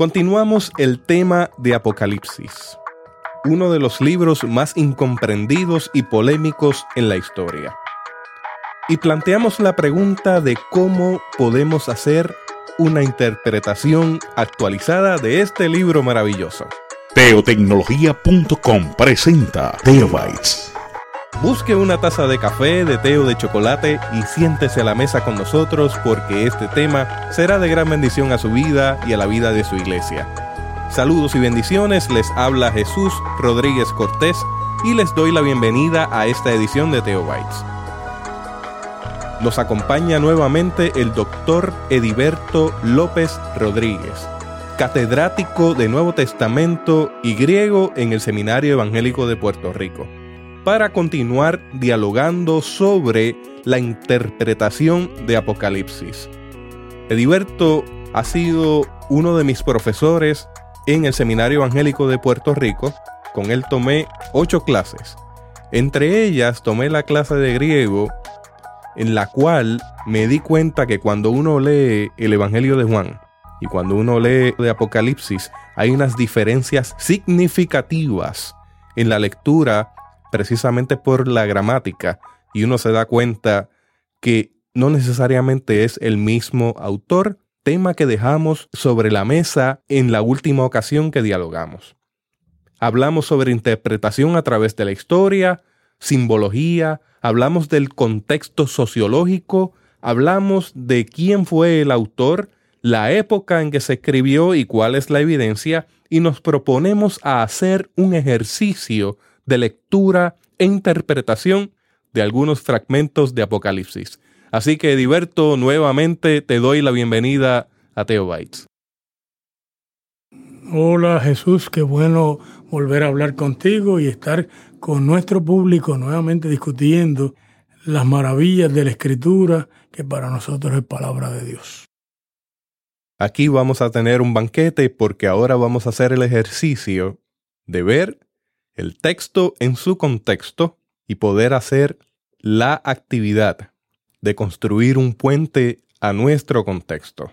Continuamos el tema de Apocalipsis, uno de los libros más incomprendidos y polémicos en la historia. Y planteamos la pregunta de cómo podemos hacer una interpretación actualizada de este libro maravilloso. Teotecnología.com presenta Teobytes. Busque una taza de café, de té o de chocolate y siéntese a la mesa con nosotros porque este tema será de gran bendición a su vida y a la vida de su iglesia. Saludos y bendiciones, les habla Jesús Rodríguez Cortés y les doy la bienvenida a esta edición de Teobytes. Nos acompaña nuevamente el doctor Ediberto López Rodríguez, catedrático de Nuevo Testamento y griego en el Seminario Evangélico de Puerto Rico para continuar dialogando sobre la interpretación de Apocalipsis. Ediberto ha sido uno de mis profesores en el Seminario Evangélico de Puerto Rico. Con él tomé ocho clases. Entre ellas tomé la clase de griego en la cual me di cuenta que cuando uno lee el Evangelio de Juan y cuando uno lee de Apocalipsis hay unas diferencias significativas en la lectura precisamente por la gramática y uno se da cuenta que no necesariamente es el mismo autor, tema que dejamos sobre la mesa en la última ocasión que dialogamos. Hablamos sobre interpretación a través de la historia, simbología, hablamos del contexto sociológico, hablamos de quién fue el autor, la época en que se escribió y cuál es la evidencia, y nos proponemos a hacer un ejercicio de lectura e interpretación de algunos fragmentos de Apocalipsis. Así que, Diverto, nuevamente te doy la bienvenida a Teobytes. Hola Jesús, qué bueno volver a hablar contigo y estar con nuestro público nuevamente discutiendo las maravillas de la Escritura, que para nosotros es palabra de Dios. Aquí vamos a tener un banquete porque ahora vamos a hacer el ejercicio de ver el texto en su contexto y poder hacer la actividad de construir un puente a nuestro contexto.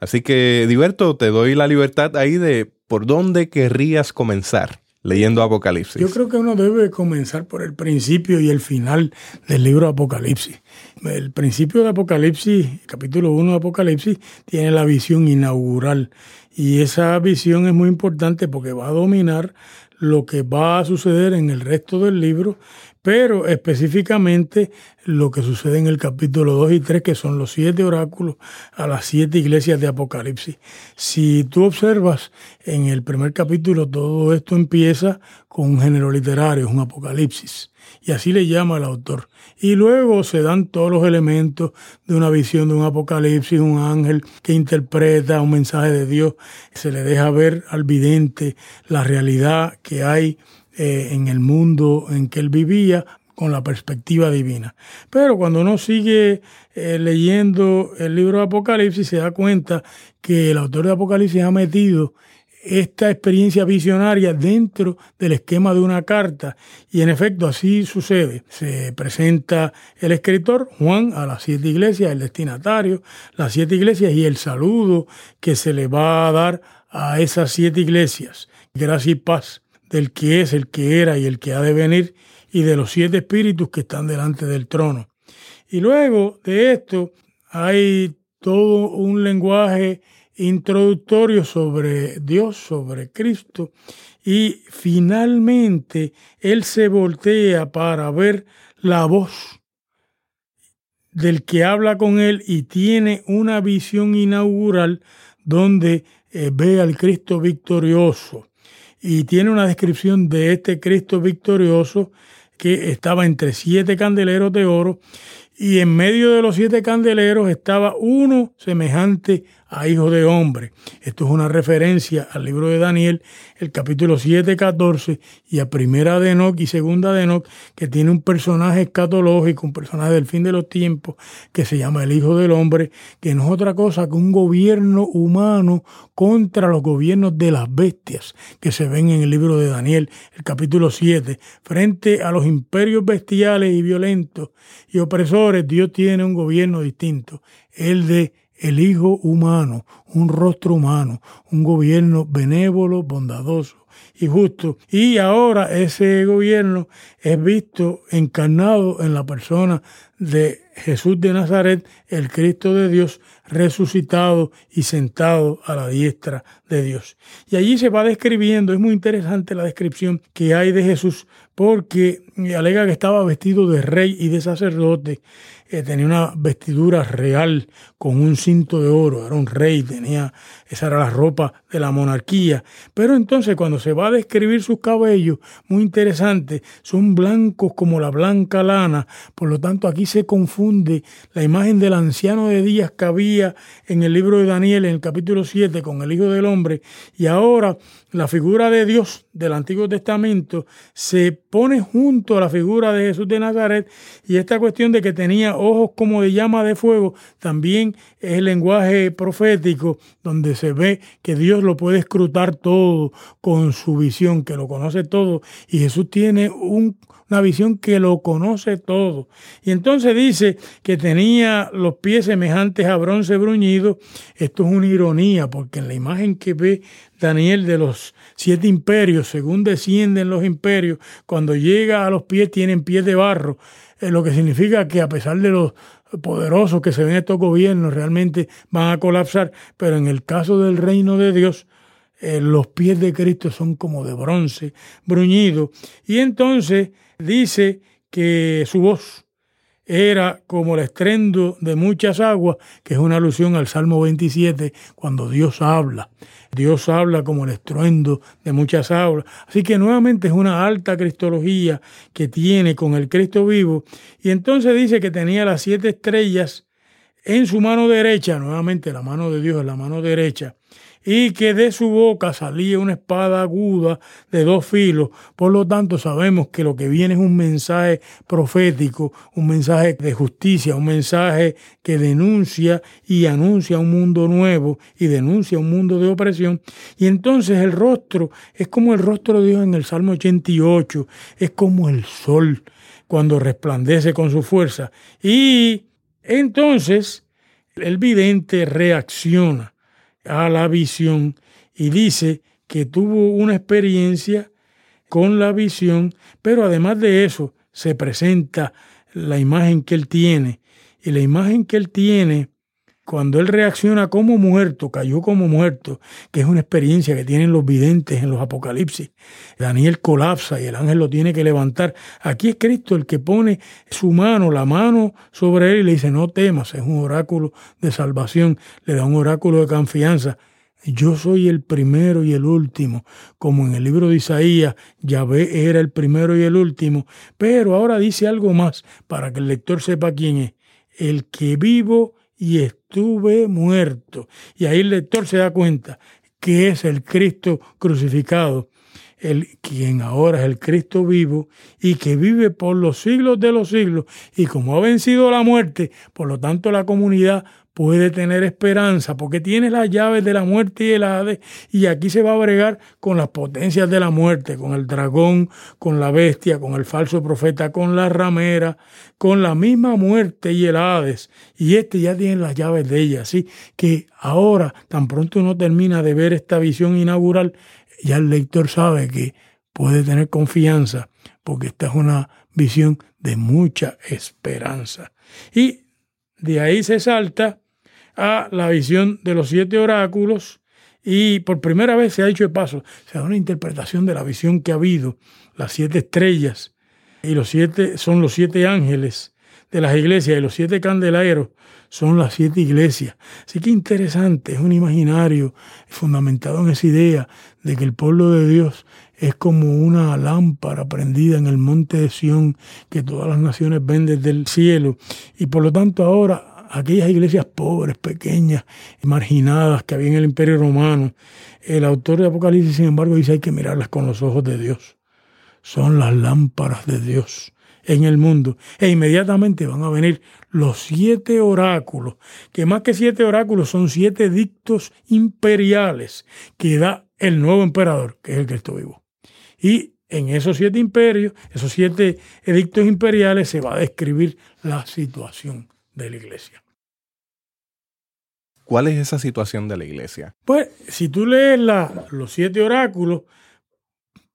Así que, Diverto, te doy la libertad ahí de por dónde querrías comenzar leyendo Apocalipsis. Yo creo que uno debe comenzar por el principio y el final del libro Apocalipsis. El principio de Apocalipsis, capítulo 1 de Apocalipsis, tiene la visión inaugural y esa visión es muy importante porque va a dominar lo que va a suceder en el resto del libro, pero específicamente lo que sucede en el capítulo 2 y 3, que son los siete oráculos a las siete iglesias de Apocalipsis. Si tú observas en el primer capítulo, todo esto empieza con un género literario, un Apocalipsis, y así le llama el autor. Y luego se dan todos los elementos de una visión de un apocalipsis, un ángel que interpreta un mensaje de Dios. Se le deja ver al vidente la realidad que hay eh, en el mundo en que él vivía con la perspectiva divina. Pero cuando uno sigue eh, leyendo el libro de Apocalipsis se da cuenta que el autor de Apocalipsis ha metido esta experiencia visionaria dentro del esquema de una carta. Y en efecto así sucede. Se presenta el escritor, Juan, a las siete iglesias, el destinatario, las siete iglesias y el saludo que se le va a dar a esas siete iglesias. Gracia y paz del que es, el que era y el que ha de venir, y de los siete espíritus que están delante del trono. Y luego de esto hay todo un lenguaje introductorio sobre Dios, sobre Cristo, y finalmente él se voltea para ver la voz del que habla con él y tiene una visión inaugural donde eh, ve al Cristo victorioso y tiene una descripción de este Cristo victorioso que estaba entre siete candeleros de oro y en medio de los siete candeleros estaba uno semejante a hijo de hombre. Esto es una referencia al libro de Daniel, el capítulo 7, 14, y a primera de Enoch y segunda de Enoch, que tiene un personaje escatológico, un personaje del fin de los tiempos, que se llama el hijo del hombre, que no es otra cosa que un gobierno humano contra los gobiernos de las bestias que se ven en el libro de Daniel, el capítulo 7, frente a los imperios bestiales y violentos y opresores, Dios tiene un gobierno distinto, el de el Hijo humano, un rostro humano, un gobierno benévolo, bondadoso y justo. Y ahora ese gobierno es visto encarnado en la persona de Jesús de Nazaret, el Cristo de Dios, resucitado y sentado a la diestra de Dios. Y allí se va describiendo, es muy interesante la descripción que hay de Jesús, porque alega que estaba vestido de rey y de sacerdote, eh, tenía una vestidura real con un cinto de oro, era un rey, tenía, esa era la ropa de la monarquía. Pero entonces cuando se va a describir sus cabellos, muy interesante, son blancos como la blanca lana, por lo tanto aquí se confunde la imagen del anciano de días que había en el libro de Daniel en el capítulo 7 con el Hijo del Hombre, y ahora la figura de Dios del Antiguo Testamento se pone junto a la figura de Jesús de Nazaret y esta cuestión de que tenía ojos como de llama de fuego también es el lenguaje profético donde se ve que Dios lo puede escrutar todo con su visión, que lo conoce todo. Y Jesús tiene una visión que lo conoce todo. Y entonces dice que tenía los pies semejantes a bronce bruñido. Esto es una ironía porque en la imagen que ve Daniel de los siete imperios, según descienden los imperios, cuando llega a los pies tienen pies de barro, eh, lo que significa que a pesar de los poderosos que se ven estos gobiernos, realmente van a colapsar, pero en el caso del reino de Dios, eh, los pies de Cristo son como de bronce, bruñido, y entonces dice que su voz era como el estrendo de muchas aguas, que es una alusión al Salmo 27, cuando Dios habla. Dios habla como el estruendo de muchas aguas. Así que nuevamente es una alta cristología que tiene con el Cristo vivo. Y entonces dice que tenía las siete estrellas en su mano derecha, nuevamente la mano de Dios es la mano derecha, y que de su boca salía una espada aguda de dos filos. Por lo tanto, sabemos que lo que viene es un mensaje profético, un mensaje de justicia, un mensaje que denuncia y anuncia un mundo nuevo y denuncia un mundo de opresión. Y entonces el rostro es como el rostro de Dios en el Salmo 88, es como el sol cuando resplandece con su fuerza. Y entonces el vidente reacciona a la visión y dice que tuvo una experiencia con la visión, pero además de eso se presenta la imagen que él tiene. Y la imagen que él tiene cuando él reacciona como muerto, cayó como muerto, que es una experiencia que tienen los videntes en los apocalipsis. Daniel colapsa y el ángel lo tiene que levantar. Aquí es Cristo el que pone su mano, la mano sobre él y le dice, no temas, es un oráculo de salvación, le da un oráculo de confianza. Yo soy el primero y el último, como en el libro de Isaías, Yahvé era el primero y el último, pero ahora dice algo más para que el lector sepa quién es. El que vivo y estuve muerto. Y ahí el lector se da cuenta que es el Cristo crucificado, el, quien ahora es el Cristo vivo y que vive por los siglos de los siglos. Y como ha vencido la muerte, por lo tanto la comunidad puede tener esperanza porque tiene las llaves de la muerte y el Hades y aquí se va a bregar con las potencias de la muerte, con el dragón, con la bestia, con el falso profeta, con la ramera, con la misma muerte y el Hades y este ya tiene las llaves de ella, así que ahora tan pronto uno termina de ver esta visión inaugural, ya el lector sabe que puede tener confianza porque esta es una visión de mucha esperanza. Y de ahí se salta a la visión de los siete oráculos y por primera vez se ha hecho de paso, se da una interpretación de la visión que ha habido, las siete estrellas y los siete son los siete ángeles de las iglesias y los siete candeleros son las siete iglesias. Así que interesante, es un imaginario fundamentado en esa idea de que el pueblo de Dios es como una lámpara prendida en el monte de Sión que todas las naciones ven desde el cielo. Y por lo tanto ahora aquellas iglesias pobres, pequeñas, marginadas que había en el Imperio Romano. El autor de Apocalipsis, sin embargo, dice hay que mirarlas con los ojos de Dios. Son las lámparas de Dios en el mundo. E inmediatamente van a venir los siete oráculos, que más que siete oráculos son siete dictos imperiales que da el nuevo emperador, que es el Cristo vivo. Y en esos siete imperios, esos siete edictos imperiales, se va a describir la situación de la iglesia. ¿Cuál es esa situación de la iglesia? Pues si tú lees la, los siete oráculos,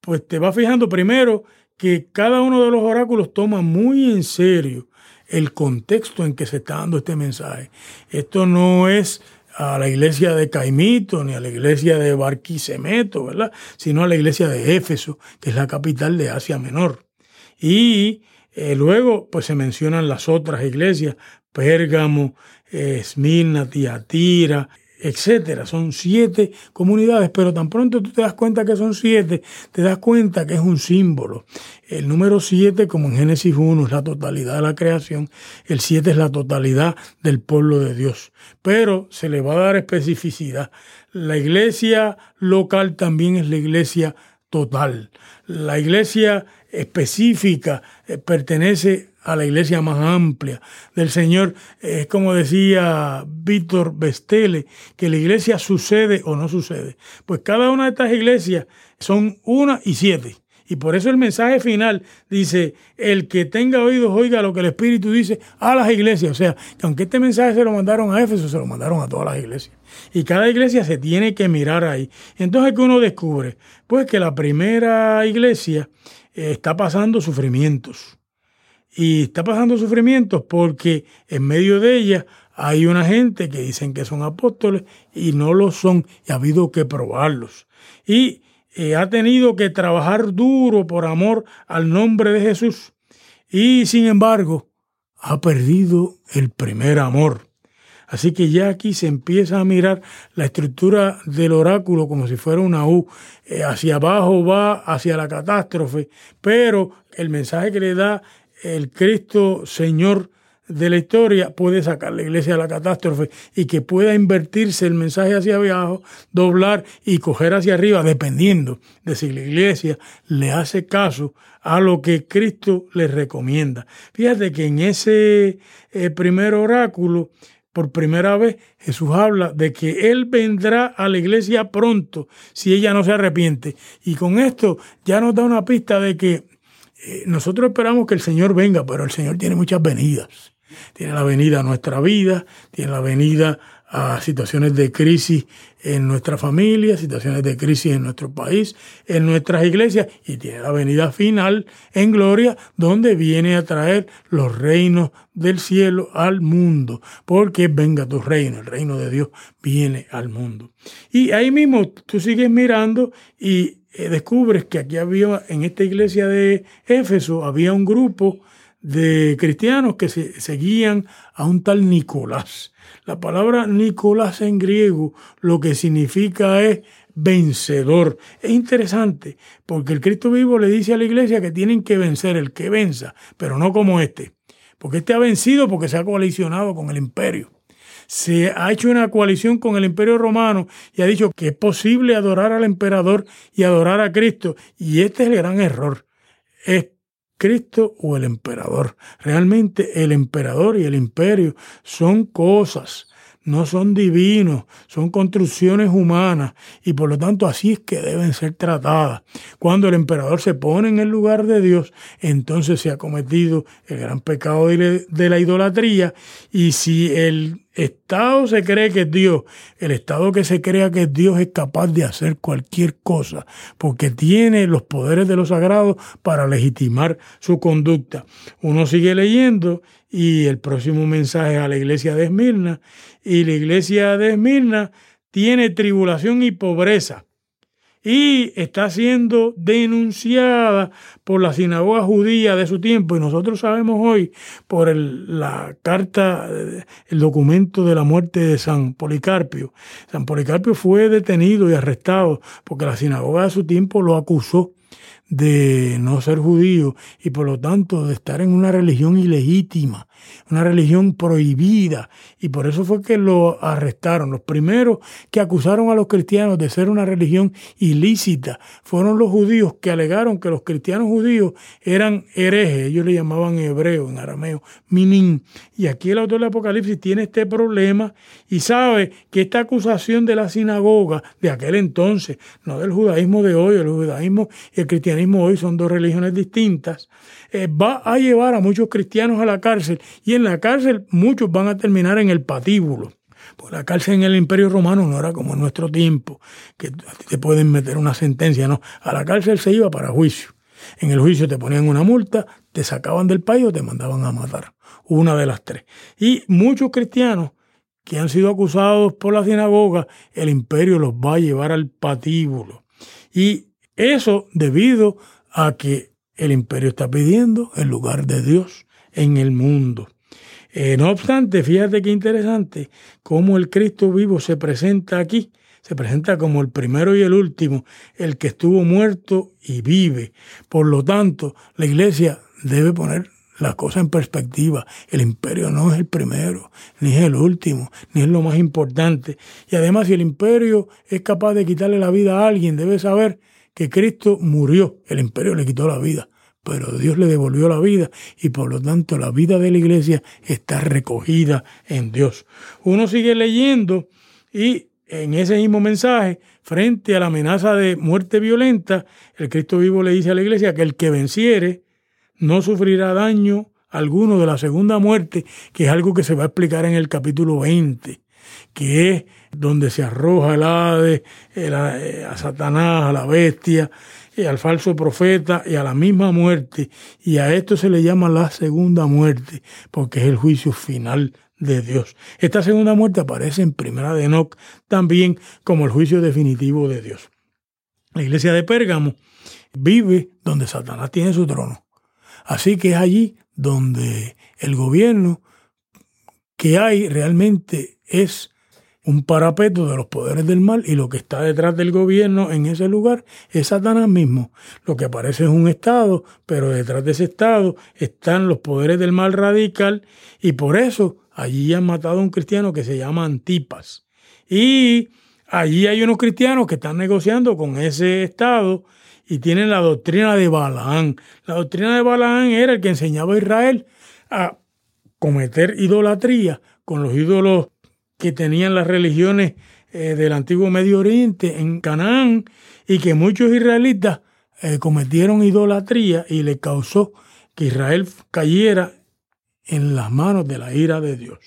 pues te vas fijando primero que cada uno de los oráculos toma muy en serio el contexto en que se está dando este mensaje. Esto no es a la iglesia de Caimito ni a la iglesia de Barquisimeto, ¿verdad? Sino a la iglesia de Éfeso, que es la capital de Asia Menor. Y eh, luego, pues se mencionan las otras iglesias, Pérgamo, Esmirna, Tiatira, etcétera. Son siete comunidades, pero tan pronto tú te das cuenta que son siete, te das cuenta que es un símbolo. El número siete, como en Génesis 1, es la totalidad de la creación. El siete es la totalidad del pueblo de Dios. Pero se le va a dar especificidad. La iglesia local también es la iglesia total. La iglesia específica eh, pertenece a la iglesia más amplia del Señor. Es como decía Víctor Bestele, que la iglesia sucede o no sucede. Pues cada una de estas iglesias son una y siete. Y por eso el mensaje final dice, el que tenga oídos oiga lo que el Espíritu dice a las iglesias. O sea, que aunque este mensaje se lo mandaron a Éfeso, se lo mandaron a todas las iglesias. Y cada iglesia se tiene que mirar ahí. Entonces, ¿qué uno descubre? Pues que la primera iglesia eh, está pasando sufrimientos y está pasando sufrimientos porque en medio de ella hay una gente que dicen que son apóstoles y no lo son y ha habido que probarlos. Y eh, ha tenido que trabajar duro por amor al nombre de Jesús y sin embargo ha perdido el primer amor. Así que ya aquí se empieza a mirar la estructura del oráculo como si fuera una U. Eh, hacia abajo va hacia la catástrofe, pero el mensaje que le da el Cristo Señor de la historia puede sacar la iglesia de la catástrofe y que pueda invertirse el mensaje hacia abajo, doblar y coger hacia arriba, dependiendo de si la iglesia le hace caso a lo que Cristo le recomienda. Fíjate que en ese eh, primer oráculo, por primera vez, Jesús habla de que Él vendrá a la iglesia pronto si ella no se arrepiente. Y con esto ya nos da una pista de que eh, nosotros esperamos que el Señor venga, pero el Señor tiene muchas venidas. Tiene la venida a nuestra vida, tiene la venida a situaciones de crisis en nuestra familia, situaciones de crisis en nuestro país, en nuestras iglesias, y tiene la venida final en gloria, donde viene a traer los reinos del cielo al mundo, porque venga tu reino, el reino de Dios viene al mundo. Y ahí mismo tú sigues mirando y eh, descubres que aquí había, en esta iglesia de Éfeso, había un grupo de cristianos que se, seguían a un tal Nicolás. La palabra Nicolás en griego lo que significa es vencedor. Es interesante porque el Cristo vivo le dice a la iglesia que tienen que vencer el que venza, pero no como este. Porque este ha vencido porque se ha coalicionado con el imperio se ha hecho una coalición con el imperio romano y ha dicho que es posible adorar al emperador y adorar a Cristo. Y este es el gran error. Es Cristo o el emperador. Realmente el emperador y el imperio son cosas no son divinos, son construcciones humanas y por lo tanto así es que deben ser tratadas. Cuando el emperador se pone en el lugar de Dios, entonces se ha cometido el gran pecado de la idolatría y si el Estado se cree que es Dios, el Estado que se crea que es Dios es capaz de hacer cualquier cosa, porque tiene los poderes de los sagrados para legitimar su conducta. Uno sigue leyendo y el próximo mensaje a la iglesia de Esmirna, y la iglesia de Esmirna tiene tribulación y pobreza y está siendo denunciada por la sinagoga judía de su tiempo y nosotros sabemos hoy por el, la carta, el documento de la muerte de San Policarpio. San Policarpio fue detenido y arrestado porque la sinagoga de su tiempo lo acusó de no ser judío y por lo tanto de estar en una religión ilegítima, una religión prohibida. Y por eso fue que lo arrestaron. Los primeros que acusaron a los cristianos de ser una religión ilícita fueron los judíos que alegaron que los cristianos judíos eran herejes. Ellos le llamaban hebreo en arameo, minín. Y aquí el autor del Apocalipsis tiene este problema y sabe que esta acusación de la sinagoga de aquel entonces, no del judaísmo de hoy, el judaísmo y el cristianismo hoy son dos religiones distintas, eh, va a llevar a muchos cristianos a la cárcel y en la cárcel muchos van a terminar en el patíbulo. Porque la cárcel en el Imperio Romano no era como en nuestro tiempo, que te pueden meter una sentencia, no. A la cárcel se iba para juicio. En el juicio te ponían una multa, te sacaban del país o te mandaban a matar. Una de las tres. Y muchos cristianos que han sido acusados por la sinagoga, el imperio los va a llevar al patíbulo. Y eso debido a que el imperio está pidiendo el lugar de Dios en el mundo. Eh, no obstante, fíjate qué interesante cómo el Cristo vivo se presenta aquí. Se presenta como el primero y el último, el que estuvo muerto y vive. Por lo tanto, la iglesia debe poner las cosas en perspectiva. El imperio no es el primero, ni es el último, ni es lo más importante. Y además, si el imperio es capaz de quitarle la vida a alguien, debe saber que Cristo murió. El imperio le quitó la vida, pero Dios le devolvió la vida y por lo tanto la vida de la iglesia está recogida en Dios. Uno sigue leyendo y en ese mismo mensaje, frente a la amenaza de muerte violenta, el Cristo vivo le dice a la iglesia que el que venciere, no sufrirá daño alguno de la segunda muerte, que es algo que se va a explicar en el capítulo 20, que es donde se arroja el Hades, eh, a Satanás, a la bestia, y al falso profeta y a la misma muerte. Y a esto se le llama la segunda muerte, porque es el juicio final de Dios. Esta segunda muerte aparece en Primera de Enoch también como el juicio definitivo de Dios. La iglesia de Pérgamo vive donde Satanás tiene su trono. Así que es allí donde el gobierno que hay realmente es un parapeto de los poderes del mal y lo que está detrás del gobierno en ese lugar es Satanás mismo. Lo que aparece es un Estado, pero detrás de ese Estado están los poderes del mal radical y por eso allí han matado a un cristiano que se llama Antipas. Y allí hay unos cristianos que están negociando con ese Estado y tienen la doctrina de Balaán. La doctrina de Balaán era el que enseñaba a Israel a cometer idolatría con los ídolos que tenían las religiones eh, del antiguo Medio Oriente en Canaán y que muchos israelitas eh, cometieron idolatría y le causó que Israel cayera en las manos de la ira de Dios.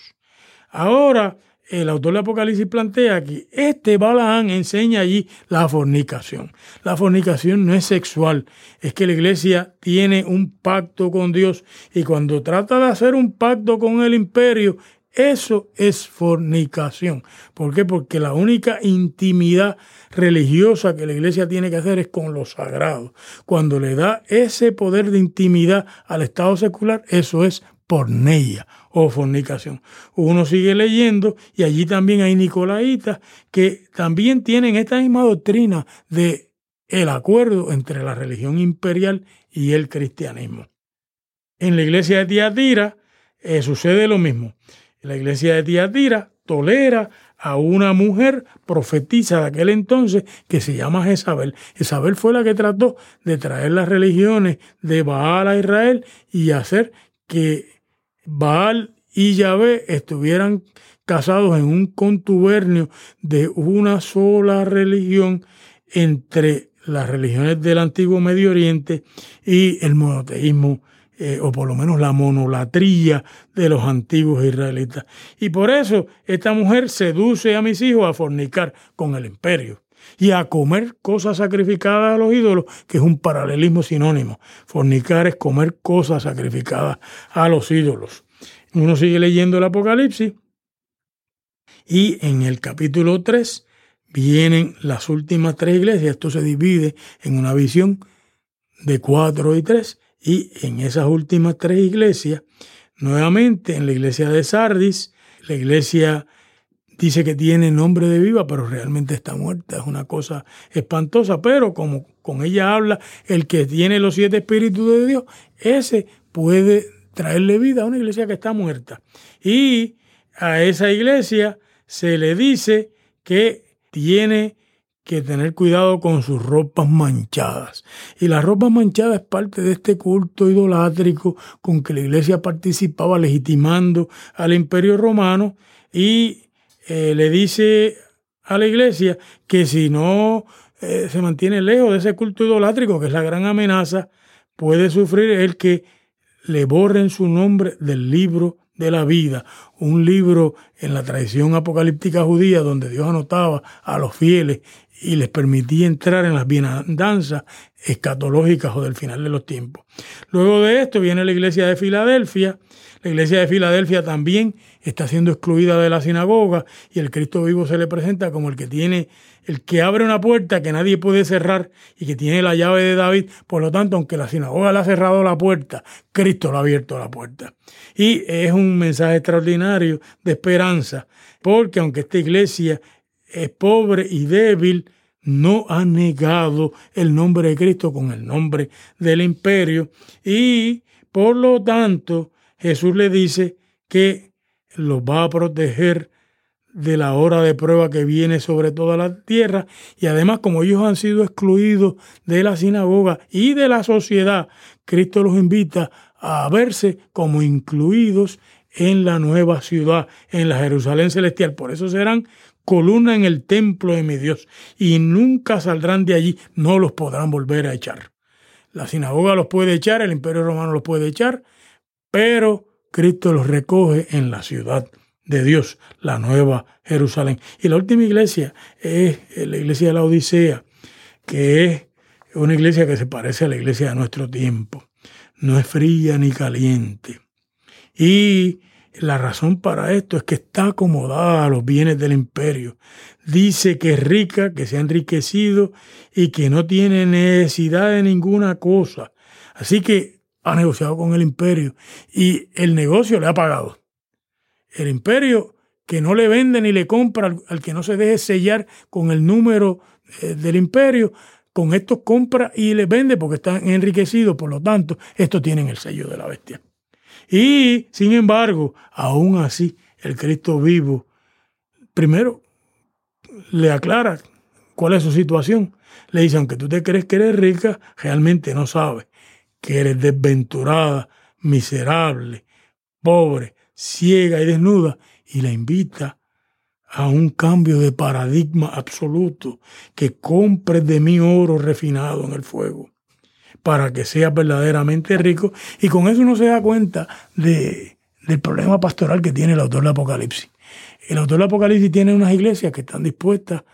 Ahora el autor de Apocalipsis plantea que este Balaán enseña allí la fornicación. La fornicación no es sexual, es que la iglesia tiene un pacto con Dios y cuando trata de hacer un pacto con el imperio, eso es fornicación. ¿Por qué? Porque la única intimidad religiosa que la iglesia tiene que hacer es con lo sagrado. Cuando le da ese poder de intimidad al Estado secular, eso es porneia o fornicación. Uno sigue leyendo y allí también hay nicolaitas que también tienen esta misma doctrina de el acuerdo entre la religión imperial y el cristianismo. En la iglesia de Tiatira eh, sucede lo mismo. La iglesia de Tiatira tolera a una mujer profetisa de aquel entonces que se llama Jezabel. Jezabel fue la que trató de traer las religiones de Baal a Israel y hacer que Baal y Yahvé estuvieran casados en un contubernio de una sola religión entre las religiones del antiguo Medio Oriente y el monoteísmo, eh, o por lo menos la monolatría de los antiguos israelitas. Y por eso esta mujer seduce a mis hijos a fornicar con el imperio y a comer cosas sacrificadas a los ídolos, que es un paralelismo sinónimo. Fornicar es comer cosas sacrificadas a los ídolos. Uno sigue leyendo el Apocalipsis y en el capítulo 3 vienen las últimas tres iglesias. Esto se divide en una visión de cuatro y tres. Y en esas últimas tres iglesias, nuevamente en la iglesia de Sardis, la iglesia dice que tiene nombre de viva, pero realmente está muerta. Es una cosa espantosa, pero como con ella habla el que tiene los siete espíritus de Dios, ese puede traerle vida a una iglesia que está muerta. Y a esa iglesia se le dice que tiene que tener cuidado con sus ropas manchadas. Y la ropa manchada es parte de este culto idolátrico con que la iglesia participaba legitimando al imperio romano y eh, le dice a la iglesia que si no eh, se mantiene lejos de ese culto idolátrico, que es la gran amenaza, puede sufrir el que le borren su nombre del libro de la vida, un libro en la tradición apocalíptica judía donde Dios anotaba a los fieles y les permitía entrar en las bienandanzas escatológicas o del final de los tiempos. Luego de esto viene la iglesia de Filadelfia. La iglesia de Filadelfia también está siendo excluida de la sinagoga y el Cristo vivo se le presenta como el que tiene, el que abre una puerta que nadie puede cerrar y que tiene la llave de David. Por lo tanto, aunque la sinagoga le ha cerrado la puerta, Cristo le ha abierto la puerta. Y es un mensaje extraordinario de esperanza, porque aunque esta iglesia es pobre y débil, no ha negado el nombre de Cristo con el nombre del imperio y por lo tanto Jesús le dice que los va a proteger de la hora de prueba que viene sobre toda la tierra y además como ellos han sido excluidos de la sinagoga y de la sociedad, Cristo los invita a verse como incluidos en la nueva ciudad, en la Jerusalén celestial. Por eso serán columna en el templo de mi Dios, y nunca saldrán de allí, no los podrán volver a echar. La sinagoga los puede echar, el imperio romano los puede echar, pero Cristo los recoge en la ciudad de Dios, la nueva Jerusalén. Y la última iglesia es la iglesia de la Odisea, que es una iglesia que se parece a la iglesia de nuestro tiempo. No es fría ni caliente. Y la razón para esto es que está acomodada a los bienes del imperio. Dice que es rica, que se ha enriquecido y que no tiene necesidad de ninguna cosa. Así que ha negociado con el imperio y el negocio le ha pagado. El imperio que no le vende ni le compra al, que no se deje sellar con el número eh, del imperio, con esto compra y le vende porque están enriquecidos, por lo tanto, estos tienen el sello de la bestia. Y, sin embargo, aún así, el Cristo vivo, primero, le aclara cuál es su situación. Le dice, aunque tú te crees que eres rica, realmente no sabes que eres desventurada, miserable, pobre, ciega y desnuda, y la invita a un cambio de paradigma absoluto, que compres de mí oro refinado en el fuego para que sea verdaderamente rico. Y con eso uno se da cuenta de, del problema pastoral que tiene el autor del Apocalipsis. El autor del Apocalipsis tiene unas iglesias que están dispuestas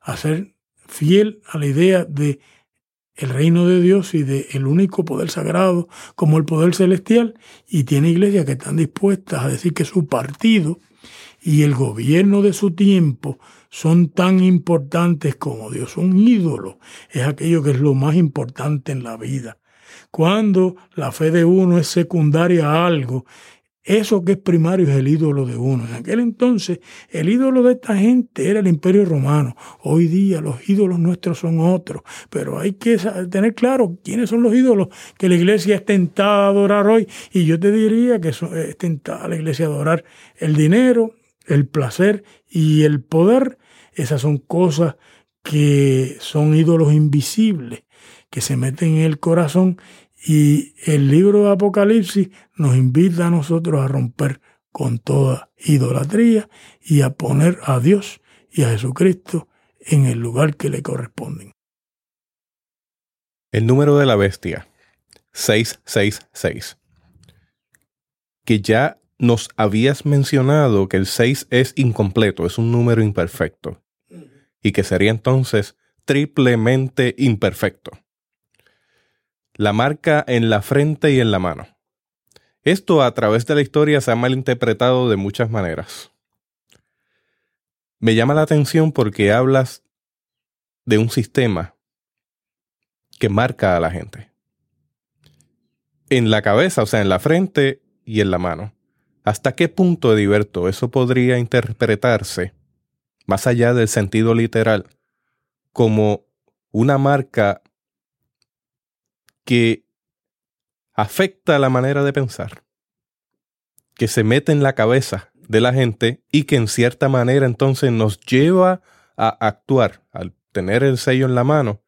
a ser fiel a la idea de el reino de Dios y de el único poder sagrado como el poder celestial y tiene iglesias que están dispuestas a decir que su partido y el gobierno de su tiempo son tan importantes como Dios. Un ídolo es aquello que es lo más importante en la vida. Cuando la fe de uno es secundaria a algo, eso que es primario es el ídolo de uno. En aquel entonces, el ídolo de esta gente era el imperio romano. Hoy día los ídolos nuestros son otros. Pero hay que tener claro quiénes son los ídolos que la iglesia es tentada a adorar hoy. Y yo te diría que es tentada la iglesia a adorar el dinero, el placer y el poder, esas son cosas que son ídolos invisibles, que se meten en el corazón y el libro de Apocalipsis nos invita a nosotros a romper con toda idolatría y a poner a Dios y a Jesucristo en el lugar que le corresponden. El número de la bestia, 666, que ya nos habías mencionado que el 6 es incompleto, es un número imperfecto, y que sería entonces triplemente imperfecto. La marca en la frente y en la mano. Esto a través de la historia se ha malinterpretado de muchas maneras. Me llama la atención porque hablas de un sistema que marca a la gente. En la cabeza, o sea, en la frente y en la mano. ¿Hasta qué punto, Ediberto, eso podría interpretarse, más allá del sentido literal, como una marca que afecta la manera de pensar, que se mete en la cabeza de la gente y que en cierta manera entonces nos lleva a actuar al tener el sello en la mano?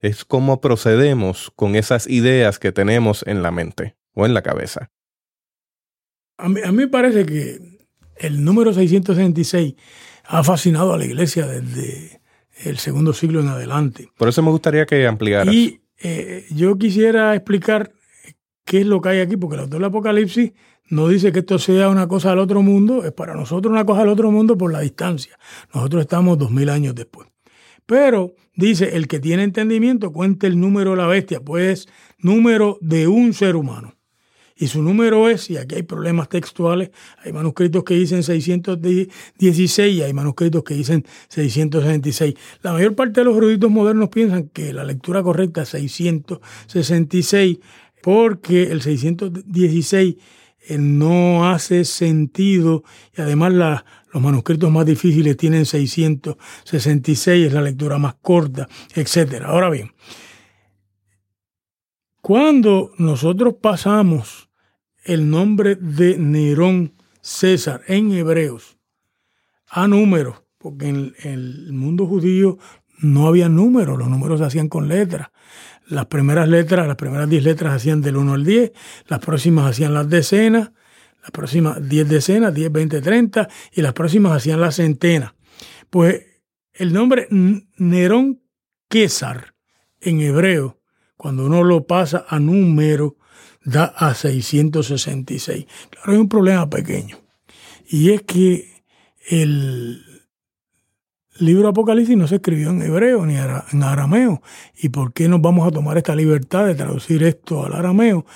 Es como procedemos con esas ideas que tenemos en la mente o en la cabeza. A mí, me parece que el número 666 ha fascinado a la iglesia desde el segundo siglo en adelante. Por eso me gustaría que ampliaras. Y eh, yo quisiera explicar qué es lo que hay aquí, porque el autor del Apocalipsis no dice que esto sea una cosa del otro mundo, es para nosotros una cosa del otro mundo por la distancia. Nosotros estamos dos mil años después. Pero dice, el que tiene entendimiento cuente el número de la bestia, pues número de un ser humano. Y su número es, y aquí hay problemas textuales, hay manuscritos que dicen 616 y hay manuscritos que dicen 666. La mayor parte de los eruditos modernos piensan que la lectura correcta es 666 porque el 616 eh, no hace sentido y además los manuscritos más difíciles tienen 666, es la lectura más corta, etc. Ahora bien, cuando nosotros pasamos el nombre de Nerón César en hebreos a números, porque en el mundo judío no había números, los números se hacían con letras. Las primeras letras, las primeras 10 letras hacían del 1 al 10, las próximas hacían las decenas, las próximas 10 decenas, 10, 20, 30, y las próximas hacían las centenas. Pues el nombre Nerón César en hebreo, cuando uno lo pasa a número, da a 666. Claro, hay un problema pequeño, y es que el libro Apocalipsis no se escribió en hebreo ni en arameo. ¿Y por qué nos vamos a tomar esta libertad de traducir esto al arameo?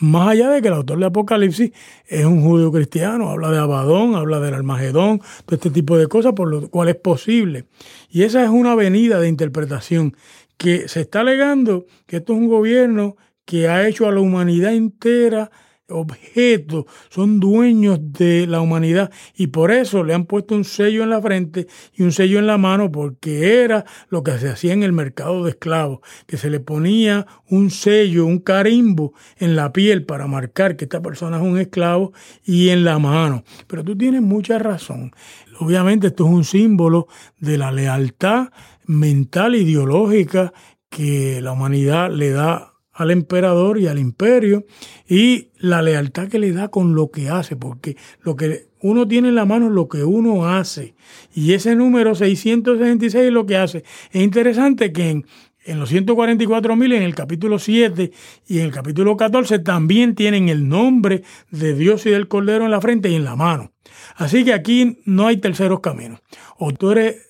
Más allá de que el autor de Apocalipsis es un judío cristiano, habla de Abadón, habla del Almagedón, todo este tipo de cosas, por lo cual es posible. Y esa es una avenida de interpretación que se está alegando que esto es un gobierno que ha hecho a la humanidad entera objetos, son dueños de la humanidad y por eso le han puesto un sello en la frente y un sello en la mano porque era lo que se hacía en el mercado de esclavos, que se le ponía un sello, un carimbo en la piel para marcar que esta persona es un esclavo y en la mano. Pero tú tienes mucha razón. Obviamente esto es un símbolo de la lealtad mental, ideológica que la humanidad le da al emperador y al imperio y la lealtad que le da con lo que hace, porque lo que uno tiene en la mano es lo que uno hace. Y ese número 666 es lo que hace. Es interesante que en, en los 144 mil, en el capítulo 7 y en el capítulo 14, también tienen el nombre de Dios y del Cordero en la frente y en la mano. Así que aquí no hay terceros caminos. O tú eres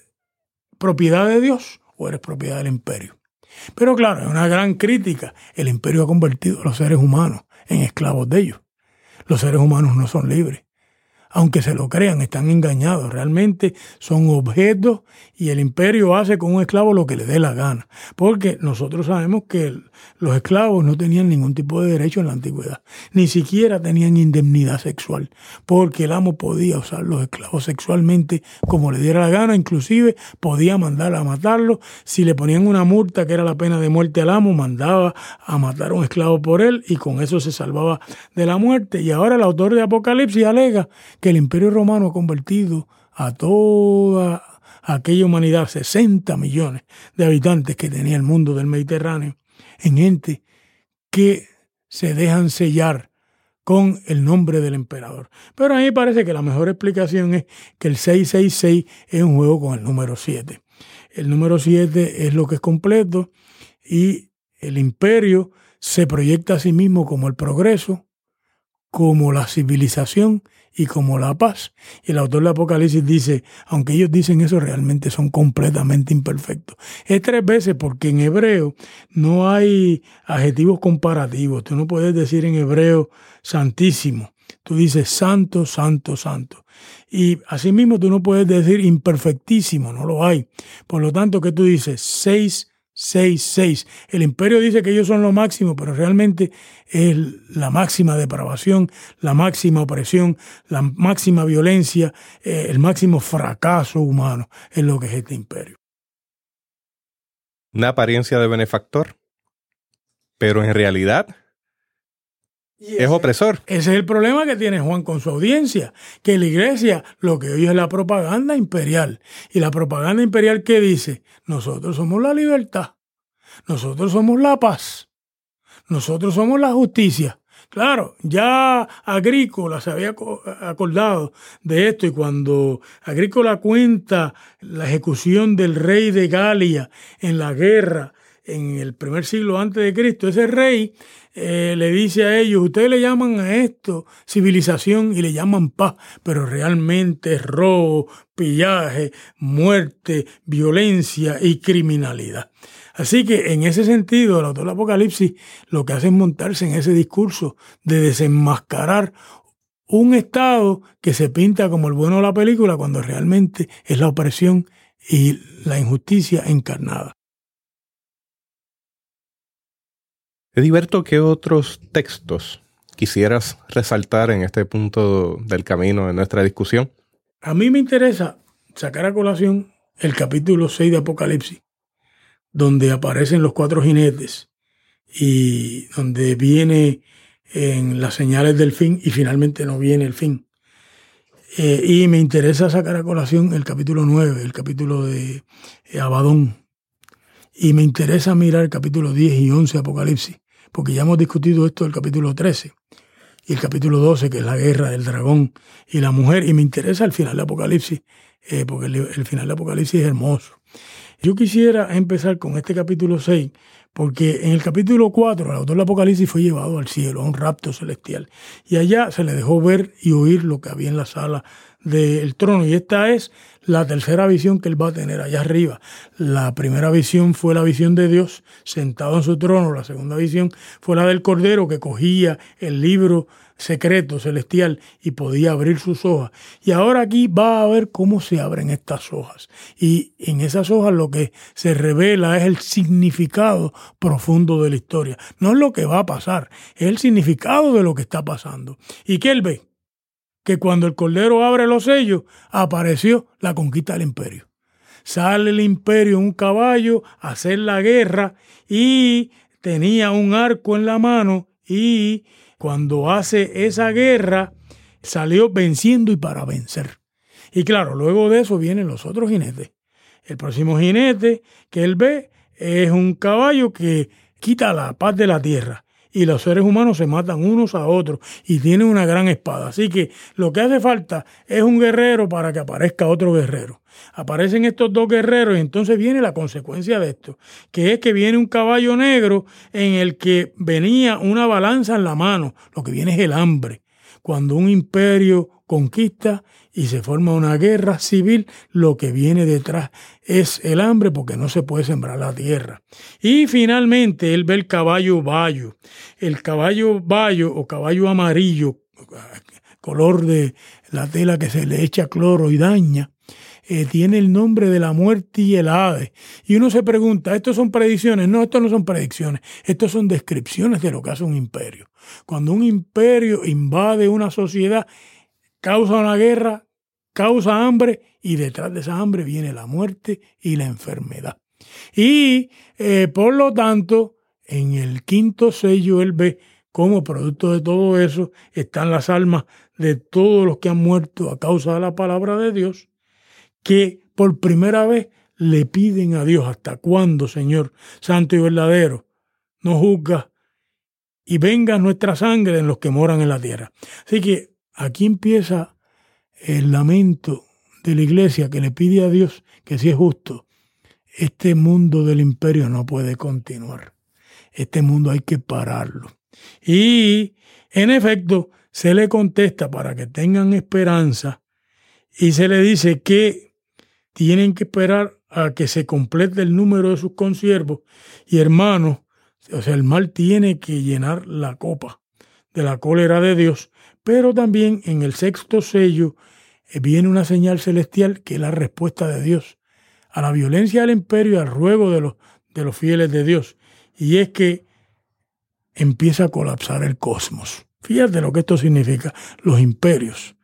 propiedad de Dios o eres propiedad del imperio. Pero claro, es una gran crítica. El imperio ha convertido a los seres humanos en esclavos de ellos. Los seres humanos no son libres aunque se lo crean, están engañados. Realmente son objetos y el imperio hace con un esclavo lo que le dé la gana. Porque nosotros sabemos que los esclavos no tenían ningún tipo de derecho en la antigüedad. Ni siquiera tenían indemnidad sexual. Porque el amo podía usar los esclavos sexualmente como le diera la gana. Inclusive podía mandar a matarlos. Si le ponían una multa que era la pena de muerte al amo, mandaba a matar a un esclavo por él y con eso se salvaba de la muerte. Y ahora el autor de Apocalipsis alega que el imperio romano ha convertido a toda aquella humanidad, 60 millones de habitantes que tenía el mundo del Mediterráneo, en gente que se dejan sellar con el nombre del emperador. Pero a mí parece que la mejor explicación es que el 666 es un juego con el número 7. El número 7 es lo que es completo y el imperio se proyecta a sí mismo como el progreso, como la civilización y como la paz. Y el autor de Apocalipsis dice, aunque ellos dicen eso, realmente son completamente imperfectos. Es tres veces porque en hebreo no hay adjetivos comparativos. Tú no puedes decir en hebreo santísimo. Tú dices santo, santo, santo. Y asimismo tú no puedes decir imperfectísimo, no lo hay. Por lo tanto, ¿qué tú dices? Seis 6, El imperio dice que ellos son lo máximo, pero realmente es la máxima depravación, la máxima opresión, la máxima violencia, eh, el máximo fracaso humano es lo que es este imperio. Una apariencia de benefactor, pero en realidad es opresor. Ese es el problema que tiene Juan con su audiencia, que la iglesia lo que oye es la propaganda imperial. Y la propaganda imperial que dice, nosotros somos la libertad, nosotros somos la paz, nosotros somos la justicia. Claro, ya Agrícola se había acordado de esto y cuando Agrícola cuenta la ejecución del rey de Galia en la guerra en el primer siglo antes de Cristo, ese rey eh, le dice a ellos, ustedes le llaman a esto civilización y le llaman paz, pero realmente es robo, pillaje, muerte, violencia y criminalidad. Así que en ese sentido, el autor del Apocalipsis lo que hace es montarse en ese discurso de desenmascarar un Estado que se pinta como el bueno de la película cuando realmente es la opresión y la injusticia encarnada. Ediberto, ¿qué otros textos quisieras resaltar en este punto del camino de nuestra discusión? A mí me interesa sacar a colación el capítulo 6 de Apocalipsis, donde aparecen los cuatro jinetes y donde viene en las señales del fin y finalmente no viene el fin. Eh, y me interesa sacar a colación el capítulo 9, el capítulo de eh, Abadón. Y me interesa mirar el capítulo 10 y 11 de Apocalipsis, porque ya hemos discutido esto del capítulo 13 y el capítulo 12, que es la guerra del dragón y la mujer, y me interesa el final de Apocalipsis, eh, porque el, final de Apocalipsis es hermoso. Yo quisiera empezar con este capítulo 6, porque en el capítulo 4 el autor del Apocalipsis fue llevado al cielo, a un rapto celestial, y allá se le dejó ver y oír lo que había en la sala del trono. Y esta es la tercera visión que él va a tener allá arriba. La primera visión fue la visión de Dios sentado en su trono. La segunda visión fue la del Cordero que cogía el libro secreto celestial y podía abrir sus hojas. Y ahora aquí va a ver cómo se abren estas hojas. Y en esas hojas lo que se revela es el significado profundo de la historia. No es lo que va a pasar, es el significado de lo que está pasando. ¿Y qué él ve? Que cuando el Cordero abre los sellos, apareció la conquista del imperio. Sale el imperio en un caballo a hacer la guerra y tenía un arco en la mano y cuando hace esa guerra salió venciendo y para vencer. Y claro, luego de eso vienen los otros jinetes. El próximo jinete que él ve es un caballo que quita la paz de la tierra y los seres humanos se matan unos a otros y tienen una gran espada. Así que lo que hace falta es un guerrero para que aparezca otro guerrero. Aparecen estos dos guerreros y entonces viene la consecuencia de esto, que es que viene un caballo negro en el que venía una balanza en la mano. Lo que viene es el hambre. Cuando un imperio conquista y se forma una guerra civil, lo que viene detrás es el hambre porque no se puede sembrar la tierra. Y finalmente él ve el caballo bayo. El caballo bayo o caballo amarillo, color de la tela que se le echa cloro y daña, eh, tiene el nombre de la muerte y el ave. Y uno se pregunta, ¿estos son predicciones? No, estos no son predicciones, estos son descripciones de lo que hace un imperio. Cuando un imperio invade una sociedad, causa una guerra, causa hambre y detrás de esa hambre viene la muerte y la enfermedad. Y eh, por lo tanto, en el quinto sello él ve cómo producto de todo eso están las almas de todos los que han muerto a causa de la palabra de Dios, que por primera vez le piden a Dios, ¿hasta cuándo, Señor, santo y verdadero? No juzga y venga nuestra sangre en los que moran en la tierra. Así que aquí empieza el lamento de la iglesia que le pide a Dios que si es justo, este mundo del imperio no puede continuar. Este mundo hay que pararlo. Y, en efecto, se le contesta para que tengan esperanza y se le dice que tienen que esperar a que se complete el número de sus consiervos y hermanos, o sea, el mal tiene que llenar la copa de la cólera de Dios, pero también en el sexto sello viene una señal celestial que es la respuesta de Dios a la violencia del imperio y al ruego de los, de los fieles de Dios. Y es que empieza a colapsar el cosmos. Fíjate lo que esto significa. Los imperios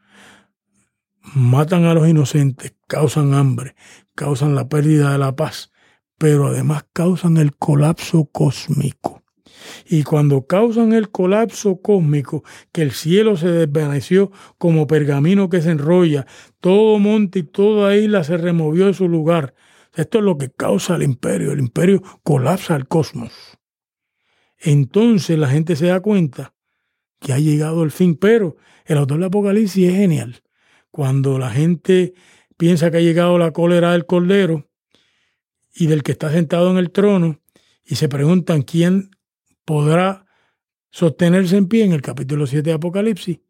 matan a los inocentes, causan hambre, causan la pérdida de la paz, pero además causan el colapso cósmico. Y cuando causan el colapso cósmico, que el cielo se desvaneció como pergamino que se enrolla, todo monte y toda isla se removió de su lugar. Esto es lo que causa el imperio. El imperio colapsa el cosmos. Entonces la gente se da cuenta que ha llegado el fin, pero el autor del Apocalipsis es genial. Cuando la gente piensa que ha llegado la cólera del Cordero y del que está sentado en el trono, y se preguntan quién podrá sostenerse en pie en el capítulo 7 de Apocalipsis.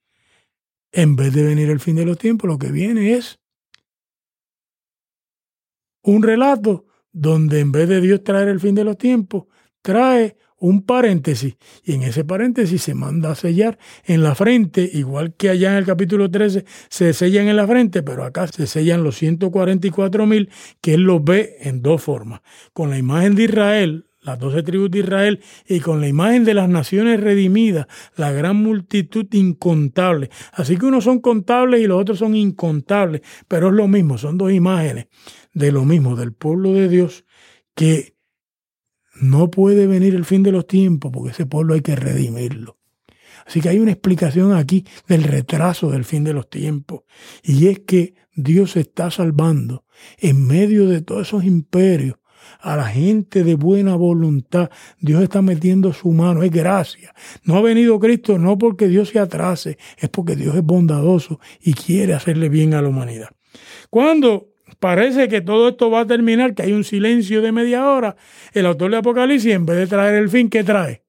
En vez de venir el fin de los tiempos, lo que viene es un relato donde en vez de Dios traer el fin de los tiempos, trae un paréntesis y en ese paréntesis se manda a sellar en la frente, igual que allá en el capítulo 13 se sellan en la frente, pero acá se sellan los 144 mil, que él los ve en dos formas, con la imagen de Israel, las doce tribus de Israel, y con la imagen de las naciones redimidas, la gran multitud incontable. Así que unos son contables y los otros son incontables, pero es lo mismo, son dos imágenes de lo mismo, del pueblo de Dios, que no puede venir el fin de los tiempos porque ese pueblo hay que redimirlo. Así que hay una explicación aquí del retraso del fin de los tiempos. Y es que Dios está salvando en medio de todos esos imperios a la gente de buena voluntad. Dios está metiendo su mano, es gracia. No ha venido Cristo no porque Dios se atrase, es porque Dios es bondadoso y quiere hacerle bien a la humanidad. Cuando parece que todo esto va a terminar, que hay un silencio de media hora, el autor de Apocalipsis, en vez de traer el fin, ¿qué trae?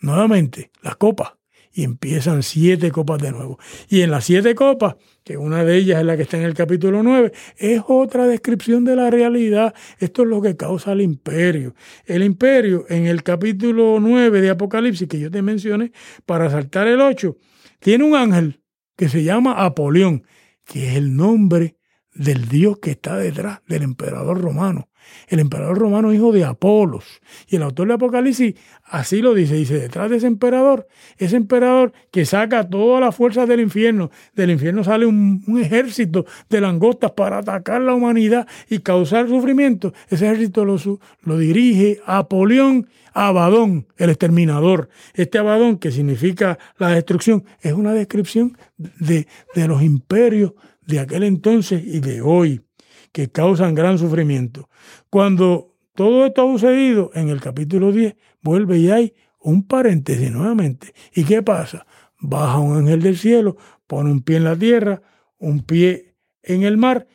Nuevamente, las copas. Y empiezan siete copas de nuevo. Y en las siete copas, que una de ellas es la que está en el capítulo 9, es otra descripción de la realidad. Esto es lo que causa el imperio. El imperio, en el capítulo 9 de Apocalipsis, que yo te mencioné, para saltar el 8, tiene un ángel que se llama Apolión, que es el nombre del Dios que está detrás del emperador romano. El emperador romano hijo de Apolos. Y el autor de Apocalipsis así lo dice. Dice, detrás de ese emperador, ese emperador que saca todas las fuerzas del infierno. Del infierno sale un, ejército de langostas para atacar la humanidad y causar sufrimiento. Ese ejército lo, lo dirige Apolión Abadón, el exterminador. Este Abadón, que significa la destrucción, es una descripción de, de los imperios de aquel entonces y de hoy, que causan gran sufrimiento. Cuando todo esto ha sucedido, en el capítulo 10 vuelve y hay un paréntesis nuevamente. ¿Y qué pasa? Baja un ángel del cielo, pone un pie en la tierra, un pie en el mar,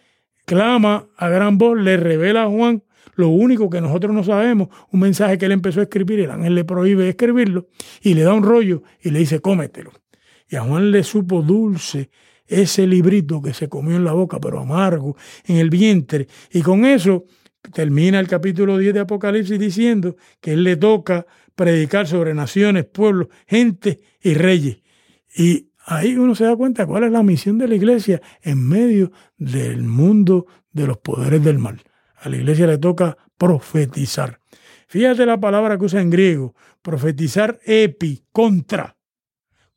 clama a gran voz, le revela a Juan lo único que nosotros no sabemos, un mensaje que él empezó a escribir, el ángel le prohíbe escribirlo y le da un rollo y le dice cómetelo. Y a Juan le supo dulce ese librito que se comió en la boca, pero amargo, en el vientre. Y con eso termina el capítulo 10 de Apocalipsis diciendo que él le toca predicar sobre naciones, pueblos, gente y reyes. Y ahí uno se da cuenta cuál es la misión de la iglesia en medio del mundo de los poderes del mal. A la iglesia le toca profetizar. Fíjate la palabra que usa en griego, profetizar epi, contra,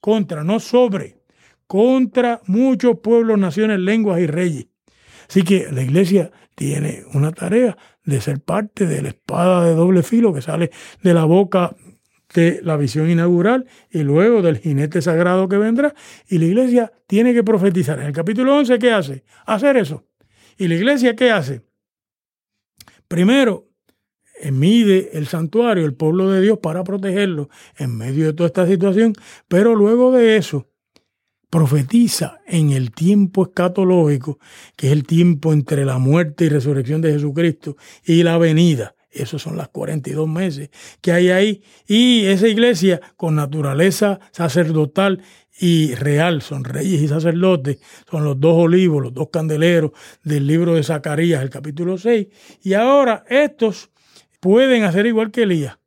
contra, no sobre contra muchos pueblos, naciones, lenguas y reyes. Así que la iglesia tiene una tarea de ser parte de la espada de doble filo que sale de la boca de la visión inaugural y luego del jinete sagrado que vendrá. Y la iglesia tiene que profetizar. En el capítulo 11, ¿qué hace? Hacer eso. ¿Y la iglesia qué hace? Primero, mide el santuario, el pueblo de Dios, para protegerlo en medio de toda esta situación. Pero luego de eso, profetiza en el tiempo escatológico, que es el tiempo entre la muerte y resurrección de Jesucristo y la venida. Esos son las 42 meses que hay ahí. Y esa iglesia con naturaleza sacerdotal y real, son reyes y sacerdotes, son los dos olivos, los dos candeleros del libro de Zacarías, el capítulo 6. Y ahora estos pueden hacer igual que Elías.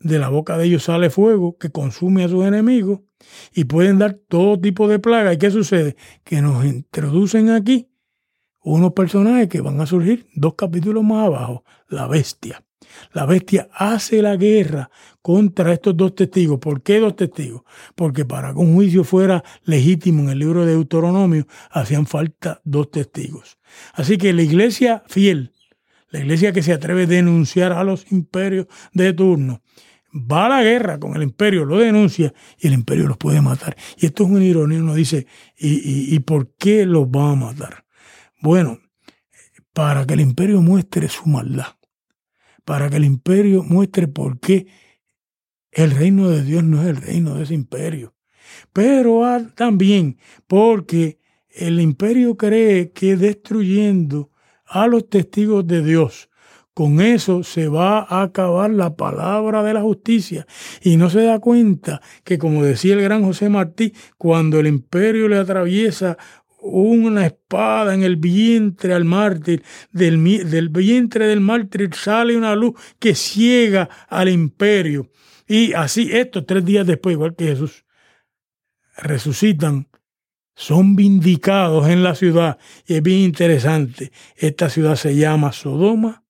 De la boca de ellos sale fuego que consume a sus enemigos y pueden dar todo tipo de plagas. ¿Y qué sucede? Que nos introducen aquí unos personajes que van a surgir dos capítulos más abajo, la bestia. La bestia hace la guerra contra estos dos testigos. ¿Por qué dos testigos? Porque para que un juicio fuera legítimo en el libro de Deuteronomio, hacían falta dos testigos. Así que la iglesia fiel, la iglesia que se atreve a denunciar a los imperios de turno, va a la guerra con el imperio, lo denuncia y el imperio los puede matar. Y esto es una ironía, uno dice, ¿y, y, por qué los va a matar? Bueno, para que el imperio muestre su maldad, para que el imperio muestre por qué el reino de Dios no es el reino de ese imperio. Pero también porque el imperio cree que destruyendo a los testigos de Dios, con eso se va a acabar la palabra de la justicia. Y no se da cuenta que, como decía el gran José Martí, cuando el imperio le atraviesa una espada en el vientre al mártir, del, vientre del mártir sale una luz que ciega al imperio. Y así estos tres días después, igual que Jesús, resucitan, son vindicados en la ciudad. Y es bien interesante, esta ciudad se llama Sodoma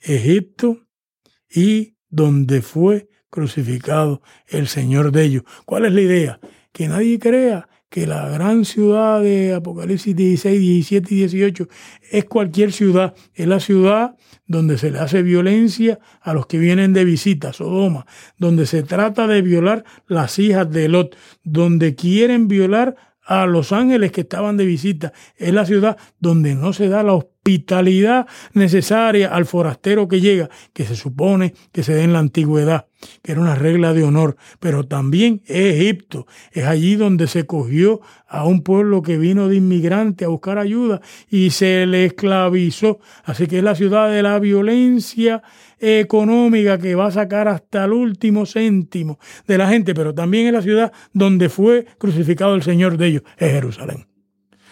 Egipto y donde fue crucificado el Señor de ellos. ¿Cuál es la idea? Que nadie crea que la gran ciudad de Apocalipsis 16, 17 y 18 es cualquier ciudad, es la ciudad donde se le hace violencia a los que vienen de visita, Sodoma, donde se trata de violar las hijas de Lot, donde quieren violar a los ángeles que estaban de visita. Es la ciudad donde no se da la necesaria al forastero que llega, que se supone que se dé en la antigüedad, que era una regla de honor. Pero también Egipto, es allí donde se cogió a un pueblo que vino de inmigrante a buscar ayuda y se le esclavizó. Así que es la ciudad de la violencia económica que va a sacar hasta el último céntimo de la gente, pero también es la ciudad donde fue crucificado el Señor de ellos, es Jerusalén.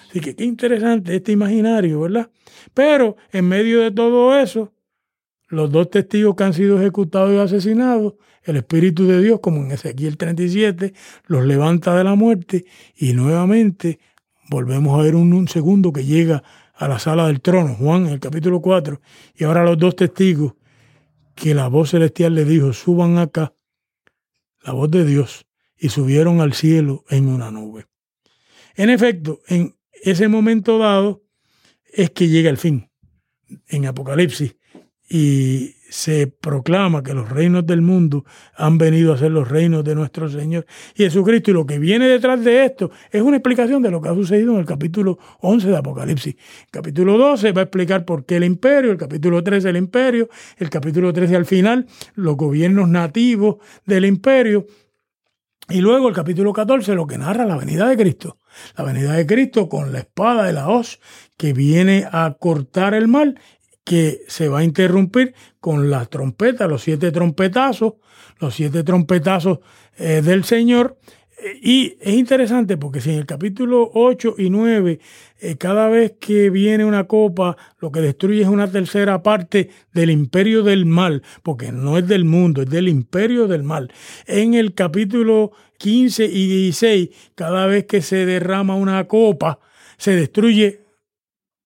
Así que qué interesante este imaginario, ¿verdad? Pero en medio de todo eso, los dos testigos que han sido ejecutados y asesinados, el Espíritu de Dios, como en Ezequiel 37, los levanta de la muerte y nuevamente volvemos a ver un, un segundo que llega a la sala del trono, Juan en el capítulo 4, y ahora los dos testigos que la voz celestial le dijo, suban acá, la voz de Dios, y subieron al cielo en una nube. En efecto, en ese momento dado es que llega el fin, en Apocalipsis, y se proclama que los reinos del mundo han venido a ser los reinos de nuestro Señor Jesucristo. Y lo que viene detrás de esto es una explicación de lo que ha sucedido en el capítulo 11 de Apocalipsis. El capítulo 12 va a explicar por qué el imperio, el capítulo 13 el imperio, el capítulo 13 al final los gobiernos nativos del imperio. Y luego el capítulo 14 lo que narra la venida de Cristo. La venida de Cristo con la espada de la hoz que viene a cortar el mal que se va a interrumpir con las trompetas, los siete trompetazos, los siete trompetazos eh, del Señor. Y es interesante porque si en el capítulo 8 y 9, eh, cada vez que viene una copa, lo que destruye es una tercera parte del imperio del mal, porque no es del mundo, es del imperio del mal. En el capítulo 15 y 16, cada vez que se derrama una copa, se destruye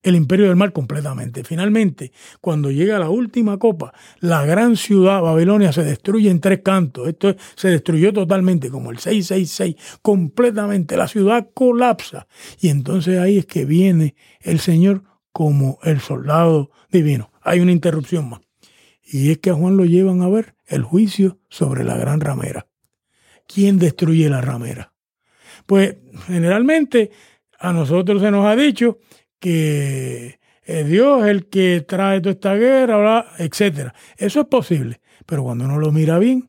el imperio del mal completamente. Finalmente, cuando llega la última copa, la gran ciudad Babilonia se destruye en tres cantos. Esto se destruyó totalmente, como el 666, completamente. La ciudad colapsa. Y entonces ahí es que viene el Señor como el soldado divino. Hay una interrupción más. Y es que a Juan lo llevan a ver el juicio sobre la gran ramera. ¿Quién destruye la ramera? Pues generalmente a nosotros se nos ha dicho que es Dios el que trae toda esta guerra, etcétera. Eso es posible, pero cuando uno lo mira bien,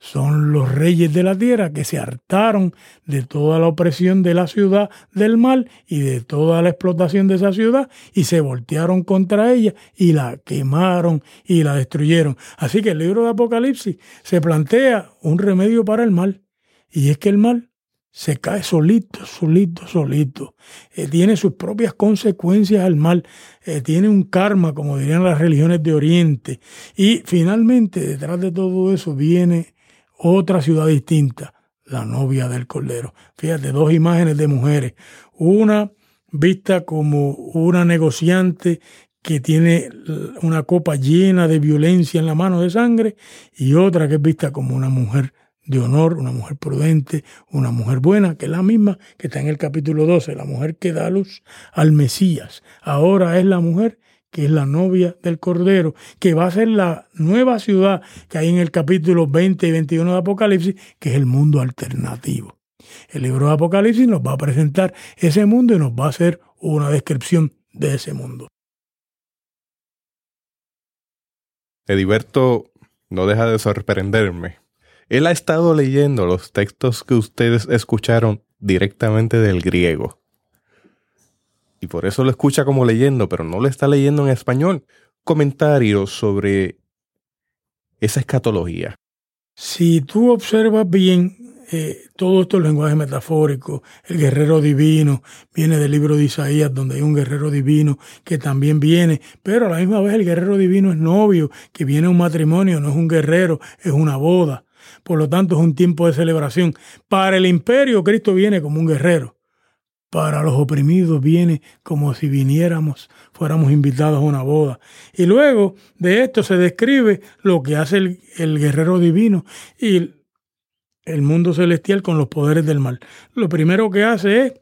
son los reyes de la tierra que se hartaron de toda la opresión de la ciudad del mal y de toda la explotación de esa ciudad y se voltearon contra ella y la quemaron y la destruyeron. Así que el libro de Apocalipsis se plantea un remedio para el mal y es que el mal se cae solito, solito, solito. Eh, tiene sus propias consecuencias al mal, eh, tiene un karma, como dirían las religiones de Oriente. Y finalmente, detrás de todo eso viene otra ciudad distinta, la novia del Cordero. Fíjate, dos imágenes de mujeres. Una vista como una negociante que tiene una copa llena de violencia en la mano de sangre y otra que es vista como una mujer de honor, una mujer prudente, una mujer buena, que es la misma que está en el capítulo 12, la mujer que da luz al Mesías. Ahora es la mujer que es la novia del Cordero, que va a ser la nueva ciudad que hay en el capítulo 20 y 21 de Apocalipsis, que es el mundo alternativo. El libro de Apocalipsis nos va a presentar ese mundo y nos va a hacer una descripción de ese mundo. Ediberto no deja de sorprenderme él ha estado leyendo los textos que ustedes escucharon directamente del griego. Y por eso lo escucha como leyendo, pero no lo está leyendo en español. comentario sobre esa escatología. Si tú observas bien eh, todo esto es lenguaje metafórico, el guerrero divino viene del libro de Isaías, donde hay un guerrero divino que también viene, pero a la misma vez el guerrero divino es novio, que viene a un matrimonio, no es un guerrero, es una boda. Por lo tanto, es un tiempo de celebración. Para el imperio, Cristo viene como un guerrero. Para los oprimidos viene como si viniéramos, fuéramos invitados a una boda. Y luego de esto se describe lo que hace el, guerrero divino y el mundo celestial con los poderes del mal. Lo primero que hace es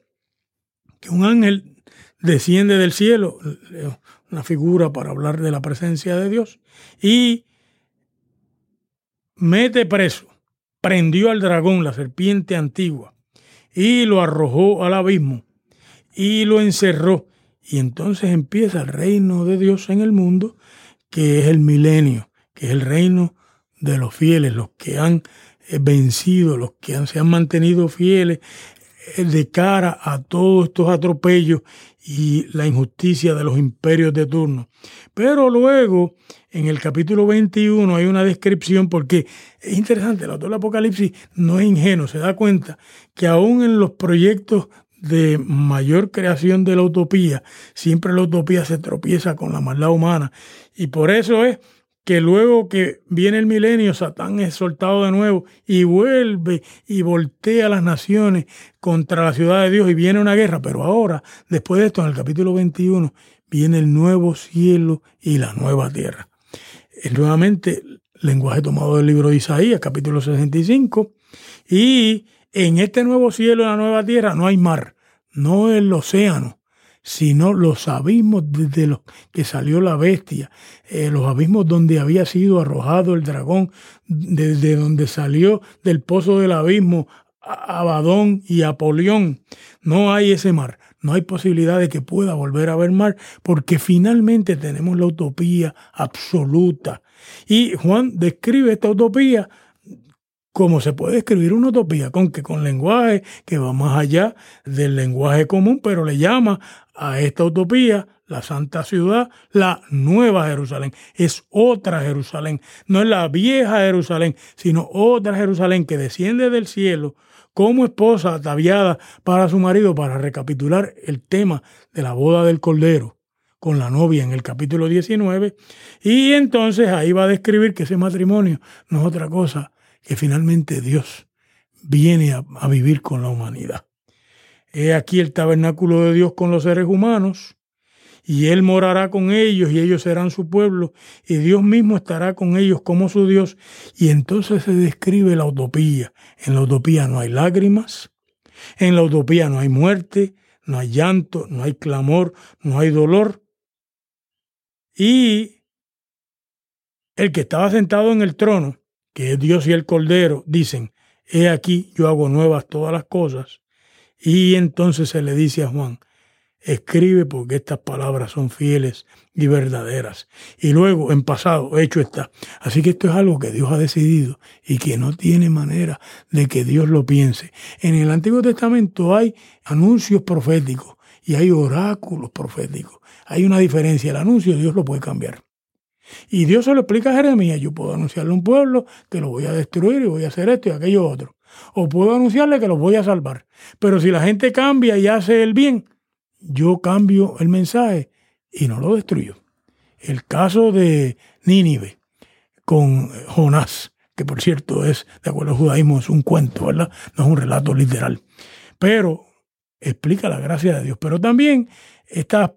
que un ángel desciende del cielo, una figura para hablar de la presencia de Dios, y mete preso, prendió al dragón, la serpiente antigua, y lo arrojó al abismo, y lo encerró. Y entonces empieza el reino de Dios en el mundo, que es el milenio, que es el reino de los fieles, los que han eh, vencido, los que se han mantenido fieles de cara a todos estos atropellos y la injusticia de los imperios de turno. Pero luego, en el capítulo 21 hay una descripción porque es interesante, el autor del Apocalipsis no es ingenuo, se da cuenta que aún en los proyectos de mayor creación de la utopía, siempre la utopía se tropieza con la maldad humana. Y por eso es que luego que viene el milenio, Satán es soltado de nuevo y vuelve y voltea las naciones contra la ciudad de Dios y viene una guerra. Pero ahora, después de esto, en el capítulo 21, viene el nuevo cielo y la nueva tierra. Es nuevamente lenguaje tomado del libro de Isaías, capítulo 65. Y en este nuevo cielo y la nueva tierra no hay mar, no el océano, sino los abismos desde los que salió la bestia, eh, los abismos donde había sido arrojado el dragón, desde donde salió del pozo del abismo Abadón y Apolión. No hay ese mar, no hay posibilidad de que pueda volver a haber mar, porque finalmente tenemos la utopía absoluta. Y Juan describe esta utopía como se puede escribir una utopía, con que con lenguaje que va más allá del lenguaje común, pero le llama a esta utopía la santa ciudad, la nueva Jerusalén. Es otra Jerusalén, no es la vieja Jerusalén, sino otra Jerusalén que desciende del cielo como esposa ataviada para su marido, para recapitular el tema de la boda del Cordero con la novia en el capítulo 19, y entonces ahí va a describir que ese matrimonio no es otra cosa que finalmente Dios viene a, a vivir con la humanidad. He aquí el tabernáculo de Dios con los seres humanos, y Él morará con ellos, y ellos serán su pueblo, y Dios mismo estará con ellos como su Dios. Y entonces se describe la utopía. En la utopía no hay lágrimas, en la utopía no hay muerte, no hay llanto, no hay clamor, no hay dolor. Y el que estaba sentado en el trono que es Dios y el Cordero, dicen, he aquí yo hago nuevas todas las cosas. Y entonces se le dice a Juan, escribe porque estas palabras son fieles y verdaderas. Y luego, en pasado, hecho está. Así que esto es algo que Dios ha decidido y que no tiene manera de que Dios lo piense. En el Antiguo Testamento hay anuncios proféticos y hay oráculos proféticos. Hay una diferencia. El anuncio Dios lo puede cambiar. Y Dios se lo explica a Jeremías, yo puedo anunciarle a un pueblo que lo voy a destruir y voy a hacer esto y aquello otro. O puedo anunciarle que los voy a salvar. Pero si la gente cambia y hace el bien, yo cambio el mensaje y no lo destruyo. El caso de Nínive con Jonás, que por cierto es, de acuerdo al judaísmo, es un cuento, ¿verdad? No es un relato literal. Pero explica la gracia de Dios. Pero también estas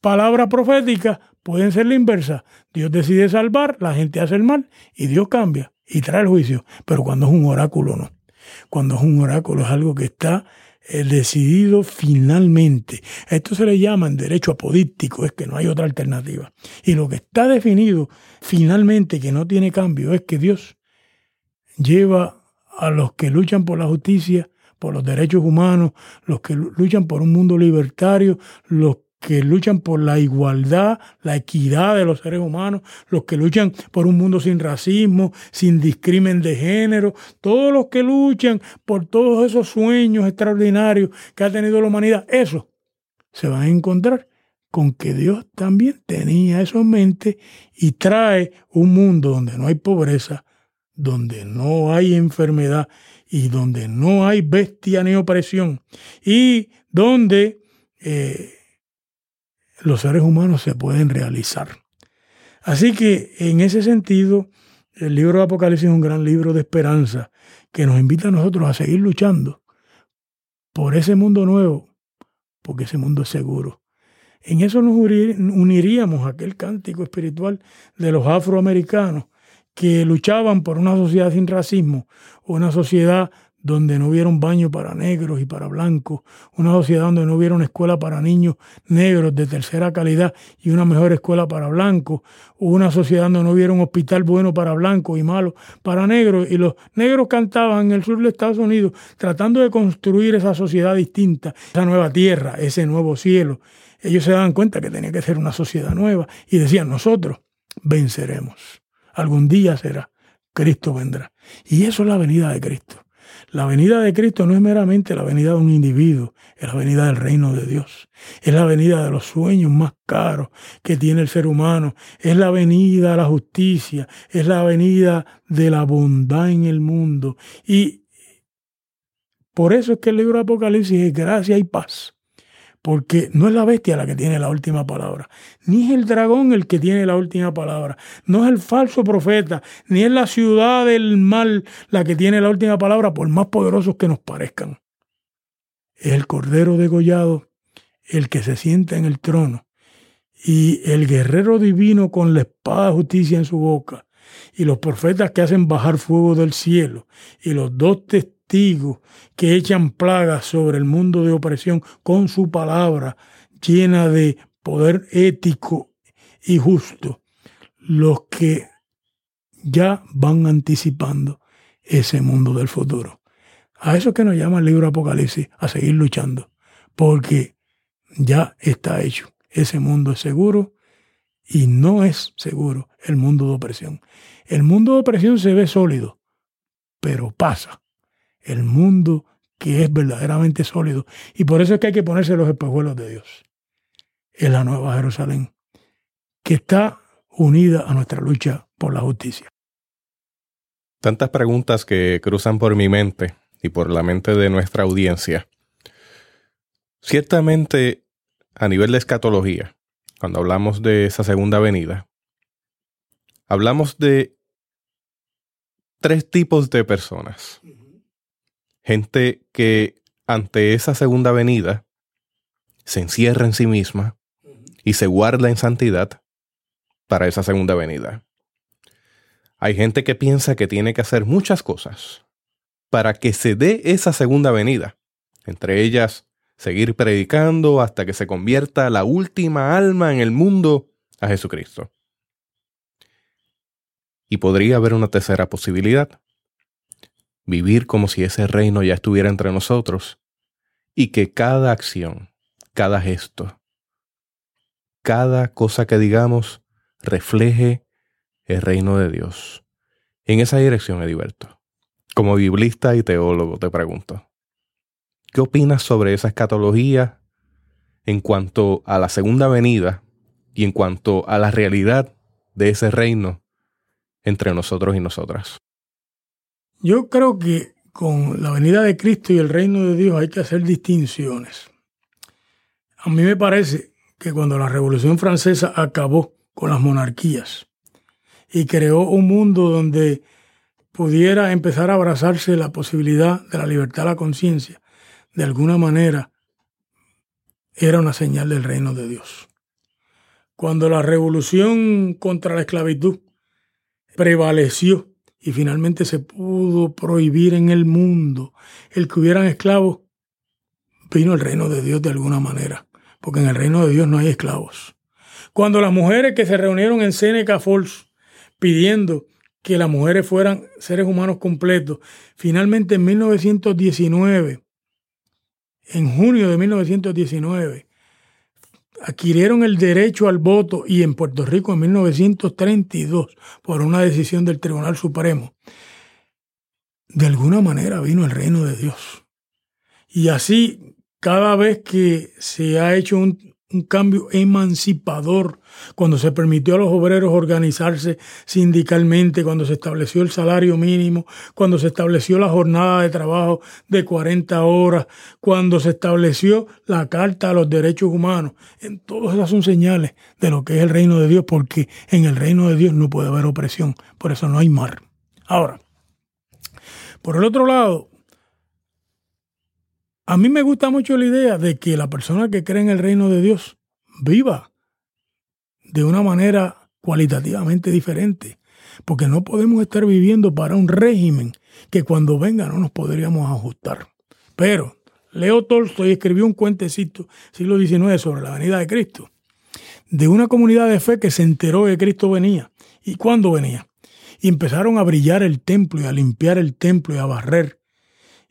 palabras proféticas pueden ser la inversa. Dios decide salvar, la gente hace el mal y Dios cambia y trae el juicio. Pero cuando es un oráculo, no. Cuando es un oráculo es algo que está eh, decidido finalmente. Esto se le llama en derecho apodíptico, es que no hay otra alternativa. Y lo que está definido finalmente, que no tiene cambio, es que Dios lleva a los que luchan por la justicia, por los derechos humanos, los que luchan por un mundo libertario, los que luchan por la igualdad, la equidad de los seres humanos, los que luchan por un mundo sin racismo, sin discrimen de género, todos los que luchan por todos esos sueños extraordinarios que ha tenido la humanidad, eso se van a encontrar con que Dios también tenía eso en mente y trae un mundo donde no hay pobreza, donde no hay enfermedad y donde no hay bestia ni opresión y donde eh, los seres humanos se pueden realizar. Así que en ese sentido, el libro de Apocalipsis es un gran libro de esperanza que nos invita a nosotros a seguir luchando por ese mundo nuevo, porque ese mundo es seguro. En eso nos uniríamos a aquel cántico espiritual de los afroamericanos que luchaban por una sociedad sin racismo, una sociedad donde no hubiera un baño para negros y para blancos, una sociedad donde no hubiera una escuela para niños negros de tercera calidad y una mejor escuela para blancos, una sociedad donde no hubiera un hospital bueno para blancos y malo para negros. Y los negros cantaban en el sur de Estados Unidos tratando de construir esa sociedad distinta, esa nueva tierra, ese nuevo cielo. Ellos se daban cuenta que tenía que ser una sociedad nueva y decían, nosotros venceremos. Algún día será. Cristo vendrá. Y eso es la venida de Cristo. La venida de Cristo no es meramente la venida de un individuo, es la venida del reino de Dios. Es la venida de los sueños más caros que tiene el ser humano. Es la venida a la justicia. Es la venida de la bondad en el mundo. Y por eso es que el libro de Apocalipsis es gracia y paz porque no es la bestia la que tiene la última palabra, ni es el dragón el que tiene la última palabra, no es el falso profeta, ni es la ciudad del mal la que tiene la última palabra, por más poderosos que nos parezcan. Es el cordero degollado el que se sienta en el trono, y el guerrero divino con la espada de justicia en su boca, y los profetas que hacen bajar fuego del cielo, y los dos testigos que echan plagas sobre el mundo de opresión con su palabra llena de poder ético y justo, los que ya van anticipando ese mundo del futuro. A eso que nos llama el libro Apocalipsis, a seguir luchando, porque ya está hecho. Ese mundo es seguro y no es seguro el mundo de opresión. El mundo de opresión se ve sólido, pero pasa el mundo que es verdaderamente sólido. Y por eso es que hay que ponerse los espejuelos de Dios. Es la nueva Jerusalén, que está unida a nuestra lucha por la justicia. Tantas preguntas que cruzan por mi mente y por la mente de nuestra audiencia. Ciertamente, a nivel de escatología, cuando hablamos de esa segunda venida, hablamos de tres tipos de personas gente que ante esa segunda venida se encierra en sí misma y se guarda en santidad para esa segunda venida. Hay gente que piensa que tiene que hacer muchas cosas para que se dé esa segunda venida, entre ellas seguir predicando hasta que se convierta la última alma en el mundo a Jesucristo. Y podría haber una tercera posibilidad, vivir como si ese reino ya estuviera entre nosotros y que cada acción, cada gesto, cada cosa que digamos refleje el reino de Dios. En esa dirección, Ediberto, como biblista y teólogo, te pregunto, ¿qué opinas sobre esa escatología en cuanto a la segunda venida y en cuanto a la realidad de ese reino entre nosotros y nosotras? Yo creo que con la venida de Cristo y el reino de Dios hay que hacer distinciones. A mí me parece que cuando la Revolución Francesa acabó con las monarquías y creó un mundo donde pudiera empezar a abrazarse la posibilidad de la libertad de la conciencia, de alguna manera era una señal del reino de Dios. Cuando la revolución contra la esclavitud prevaleció y finalmente se pudo prohibir en el mundo el que hubieran esclavos, vino el reino de Dios de alguna manera, porque en el reino de Dios no hay esclavos. Cuando las mujeres que se reunieron en Seneca Falls pidiendo que las mujeres fueran seres humanos completos, finalmente en 1919, en junio de 1919, adquirieron el derecho al voto y en Puerto Rico en 1932 por una decisión del Tribunal Supremo, de alguna manera vino el reino de Dios. Y así, cada vez que se ha hecho un, un cambio emancipador, cuando se permitió a los obreros organizarse sindicalmente, cuando se estableció el salario mínimo, cuando se estableció la jornada de trabajo de 40 horas, cuando se estableció la Carta de los Derechos Humanos. En todas esas son señales de lo que es el reino de Dios, porque en el reino de Dios no puede haber opresión, por eso no hay mar. Ahora, por el otro lado, a mí me gusta mucho la idea de que la persona que cree en el reino de Dios viva de una manera cualitativamente diferente, porque no podemos estar viviendo para un régimen que cuando venga no nos podríamos ajustar. Pero Leo Tolstoy escribió un cuentecito, siglo XIX, sobre la venida de Cristo, de una comunidad de fe que se enteró que Cristo venía. ¿Y cuándo venía? Y empezaron a brillar el templo y a limpiar el templo y a barrer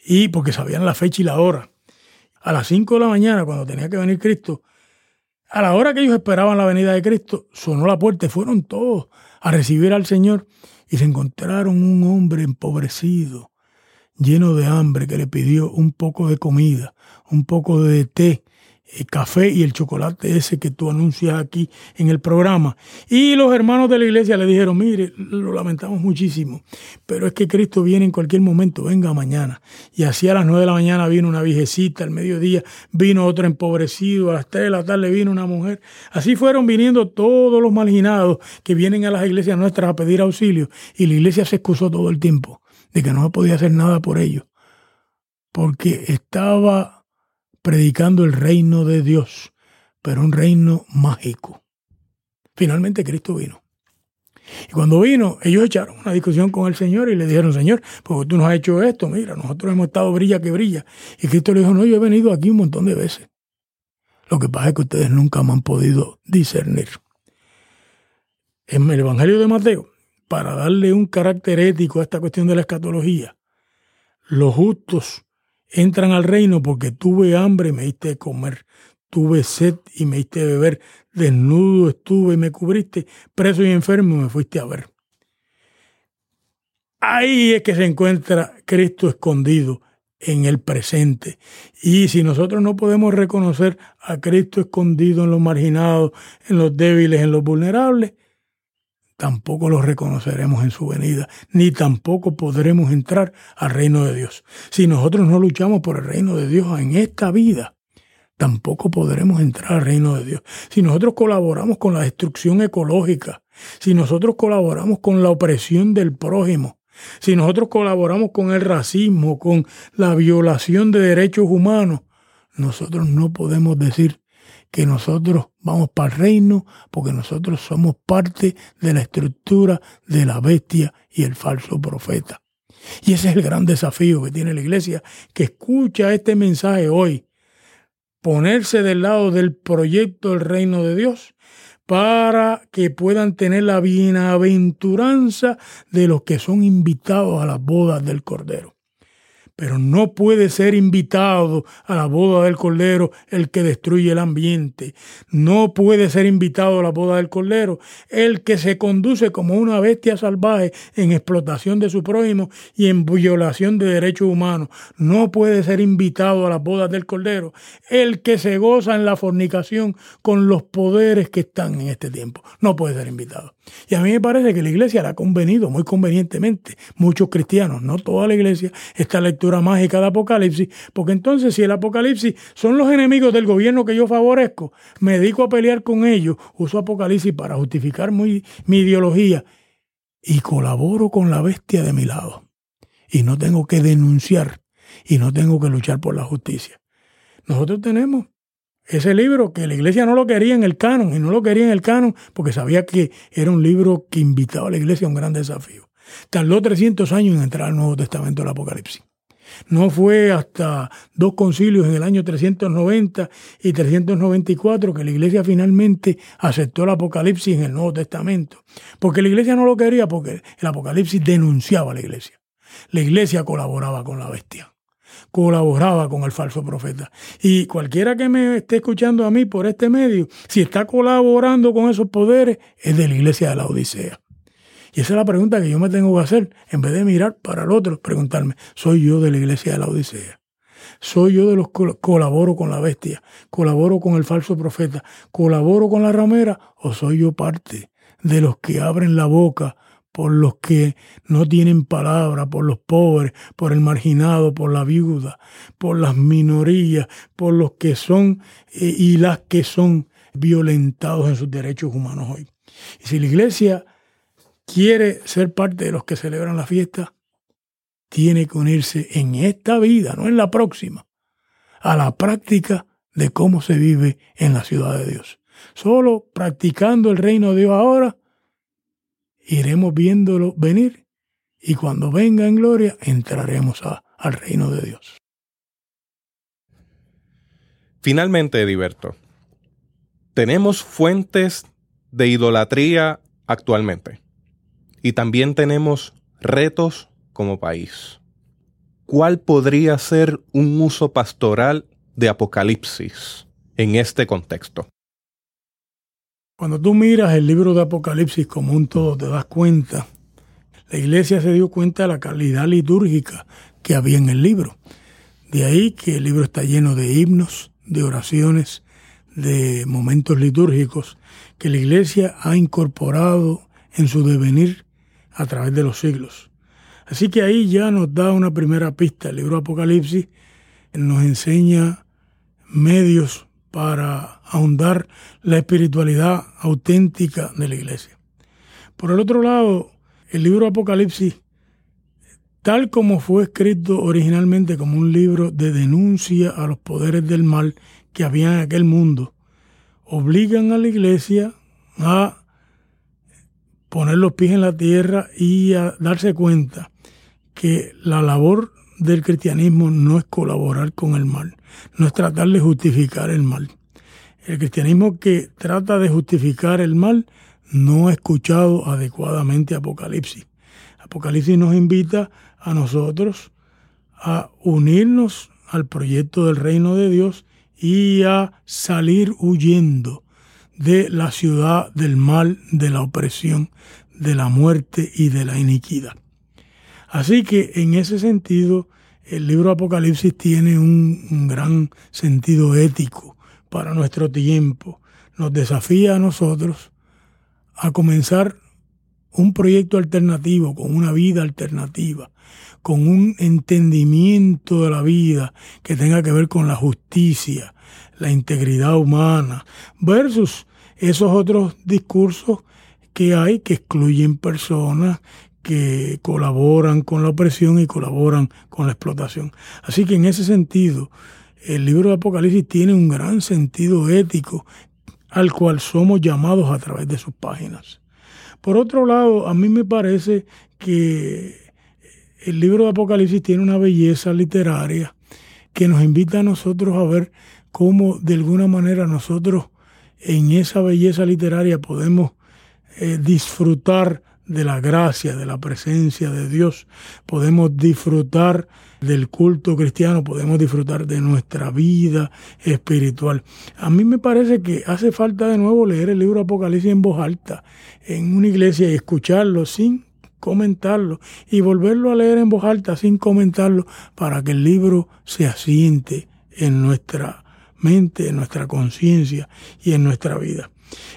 y porque sabían la fecha y la hora. A las 5 de la mañana, cuando tenía que venir Cristo, a la hora que ellos esperaban la venida de Cristo, sonó la puerta y fueron todos a recibir al Señor y se encontraron un hombre empobrecido, lleno de hambre, que le pidió un poco de comida, un poco de té el café y el chocolate ese que tú anuncias aquí en el programa. Y los hermanos de la iglesia le dijeron, mire, lo lamentamos muchísimo, pero es que Cristo viene en cualquier momento, venga mañana. Y así a las nueve de la mañana vino una viejecita, al mediodía vino otro empobrecido, a las tres de la tarde vino una mujer. Así fueron viniendo todos los marginados que vienen a las iglesias nuestras a pedir auxilio. Y la iglesia se excusó todo el tiempo de que no podía hacer nada por ellos, porque estaba predicando el reino de Dios, pero un reino mágico. Finalmente Cristo vino. Y cuando vino, ellos echaron una discusión con el Señor y le dijeron, Señor, porque tú nos has hecho esto, mira, nosotros hemos estado brilla que brilla. Y Cristo le dijo, no, yo he venido aquí un montón de veces. Lo que pasa es que ustedes nunca me han podido discernir. En el Evangelio de Mateo, para darle un carácter ético a esta cuestión de la escatología, los justos entran al reino porque tuve hambre y me diste de comer, tuve sed y me diste de beber, desnudo estuve y me cubriste, preso y enfermo me fuiste a ver. Ahí es que se encuentra Cristo escondido en el presente. Y si nosotros no podemos reconocer a Cristo escondido en los marginados, en los débiles, en los vulnerables, tampoco lo reconoceremos en su venida, ni tampoco podremos entrar al reino de Dios. Si nosotros no luchamos por el reino de Dios en esta vida, tampoco podremos entrar al reino de Dios. Si nosotros colaboramos con la destrucción ecológica, si nosotros colaboramos con la opresión del prójimo, si nosotros colaboramos con el racismo, con la violación de derechos humanos, nosotros no podemos decir que nosotros vamos para el reino porque nosotros somos parte de la estructura de la bestia y el falso profeta. Y ese es el gran desafío que tiene la iglesia, que escucha este mensaje hoy, ponerse del lado del proyecto del reino de Dios para que puedan tener la bienaventuranza de los que son invitados a las bodas del Cordero pero no puede ser invitado a la boda del Cordero el que destruye el ambiente. No puede ser invitado a la boda del Cordero el que se conduce como una bestia salvaje en explotación de su prójimo y en violación de derechos humanos. No puede ser invitado a las bodas del Cordero el que se goza en la fornicación con los poderes que están en este tiempo. No puede ser invitado. Y a mí me parece que la iglesia le ha convenido muy convenientemente, muchos cristianos, no toda la iglesia, esta lectura mágica de Apocalipsis, porque entonces si el Apocalipsis son los enemigos del gobierno que yo favorezco, me dedico a pelear con ellos, uso Apocalipsis para justificar mi, mi ideología y colaboro con la bestia de mi lado. Y no tengo que denunciar y no tengo que luchar por la justicia. Nosotros tenemos ese libro que la iglesia no lo quería en el canon y no lo quería en el canon porque sabía que era un libro que invitaba a la iglesia a un gran desafío. Tardó 300 años en entrar al Nuevo Testamento del Apocalipsis. No fue hasta dos concilios en el año 390 y 394 que la iglesia finalmente aceptó el Apocalipsis en el Nuevo Testamento. Porque la iglesia no lo quería porque el Apocalipsis denunciaba a la iglesia. La iglesia colaboraba con la bestia colaboraba con el falso profeta. Y cualquiera que me esté escuchando a mí por este medio, si está colaborando con esos poderes, es de la iglesia de la Odisea. Y esa es la pregunta que yo me tengo que hacer, en vez de mirar para el otro, preguntarme, ¿soy yo de la iglesia de la Odisea? Soy yo de los que colaboro con la bestia, colaboro con el falso profeta, colaboro con la ramera o soy yo parte de los que abren la boca por los que no tienen palabra, por los pobres, por el marginado, por la viuda, por las minorías, por los que son eh, y las que son violentados en sus derechos humanos hoy. Y si la iglesia quiere ser parte de los que celebran la fiesta, tiene que unirse en esta vida, no en la próxima, a la práctica de cómo se vive en la ciudad de Dios. Solo practicando el reino de Dios ahora, iremos viéndolo venir y cuando venga en gloria entraremos al reino de Dios. Finalmente, Ediberto, tenemos fuentes de idolatría actualmente y también tenemos retos como país. ¿Cuál podría ser un uso pastoral de Apocalipsis en este contexto? Cuando tú miras el libro de Apocalipsis como un todo, te das cuenta, la iglesia se dio cuenta de la calidad litúrgica que había en el libro. De ahí que el libro está lleno de himnos, de oraciones, de momentos litúrgicos que la iglesia ha incorporado en su devenir a través de los siglos. Así que ahí ya nos da una primera pista. El libro Apocalipsis nos enseña medios para ahondar la espiritualidad auténtica de la iglesia. Por el otro lado, el libro Apocalipsis, tal como fue escrito originalmente como un libro de denuncia a los poderes del mal que había en aquel mundo, obligan a la iglesia a poner los pies en la tierra y a darse cuenta que la labor del cristianismo no es colaborar con el mal, no es tratar de justificar el mal. El cristianismo que trata de justificar el mal no ha escuchado adecuadamente Apocalipsis. Apocalipsis nos invita a nosotros a unirnos al proyecto del reino de Dios y a salir huyendo de la ciudad del mal, de la opresión, de la muerte y de la iniquidad. Así que en ese sentido, el libro Apocalipsis tiene un, gran sentido ético para nuestro tiempo. Nos desafía a nosotros a comenzar un proyecto alternativo, con una vida alternativa, con un entendimiento de la vida que tenga que ver con la justicia, la integridad humana, versus esos otros discursos que hay que excluyen personas, que colaboran con la opresión y colaboran con la explotación. Así que en ese sentido, el libro de Apocalipsis tiene un gran sentido ético al cual somos llamados a través de sus páginas. Por otro lado, a mí me parece que el libro de Apocalipsis tiene una belleza literaria que nos invita a nosotros a ver cómo de alguna manera nosotros en esa belleza literaria podemos eh, disfrutar de la gracia, de la presencia de Dios, podemos disfrutar del culto cristiano, podemos disfrutar de nuestra vida espiritual. A mí me parece que hace falta de nuevo leer el libro Apocalipsis en voz alta, en una iglesia y escucharlo sin comentarlo y volverlo a leer en voz alta sin comentarlo para que el libro se asiente en nuestra en nuestra conciencia y en nuestra vida.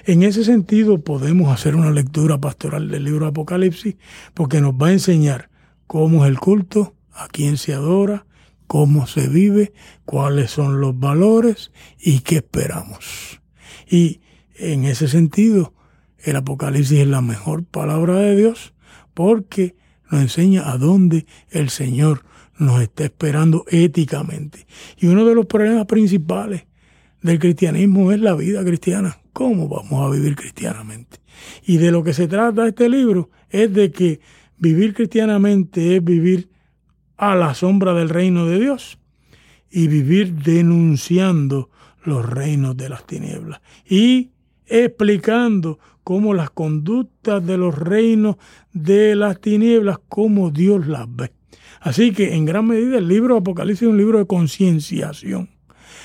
En ese sentido podemos hacer una lectura pastoral del libro Apocalipsis porque nos va a enseñar cómo es el culto, a quién se adora, cómo se vive, cuáles son los valores y qué esperamos. Y en ese sentido, el Apocalipsis es la mejor palabra de Dios porque nos enseña a dónde el Señor nos está esperando éticamente. Y uno de los problemas principales del cristianismo es la vida cristiana cómo vamos a vivir cristianamente. Y de lo que se trata este libro es de que vivir cristianamente es vivir a la sombra del reino de Dios y vivir denunciando los reinos de las tinieblas y explicando cómo las conductas de los reinos de las tinieblas, cómo Dios las ve. Así que en gran medida el libro de Apocalipsis es un libro de concienciación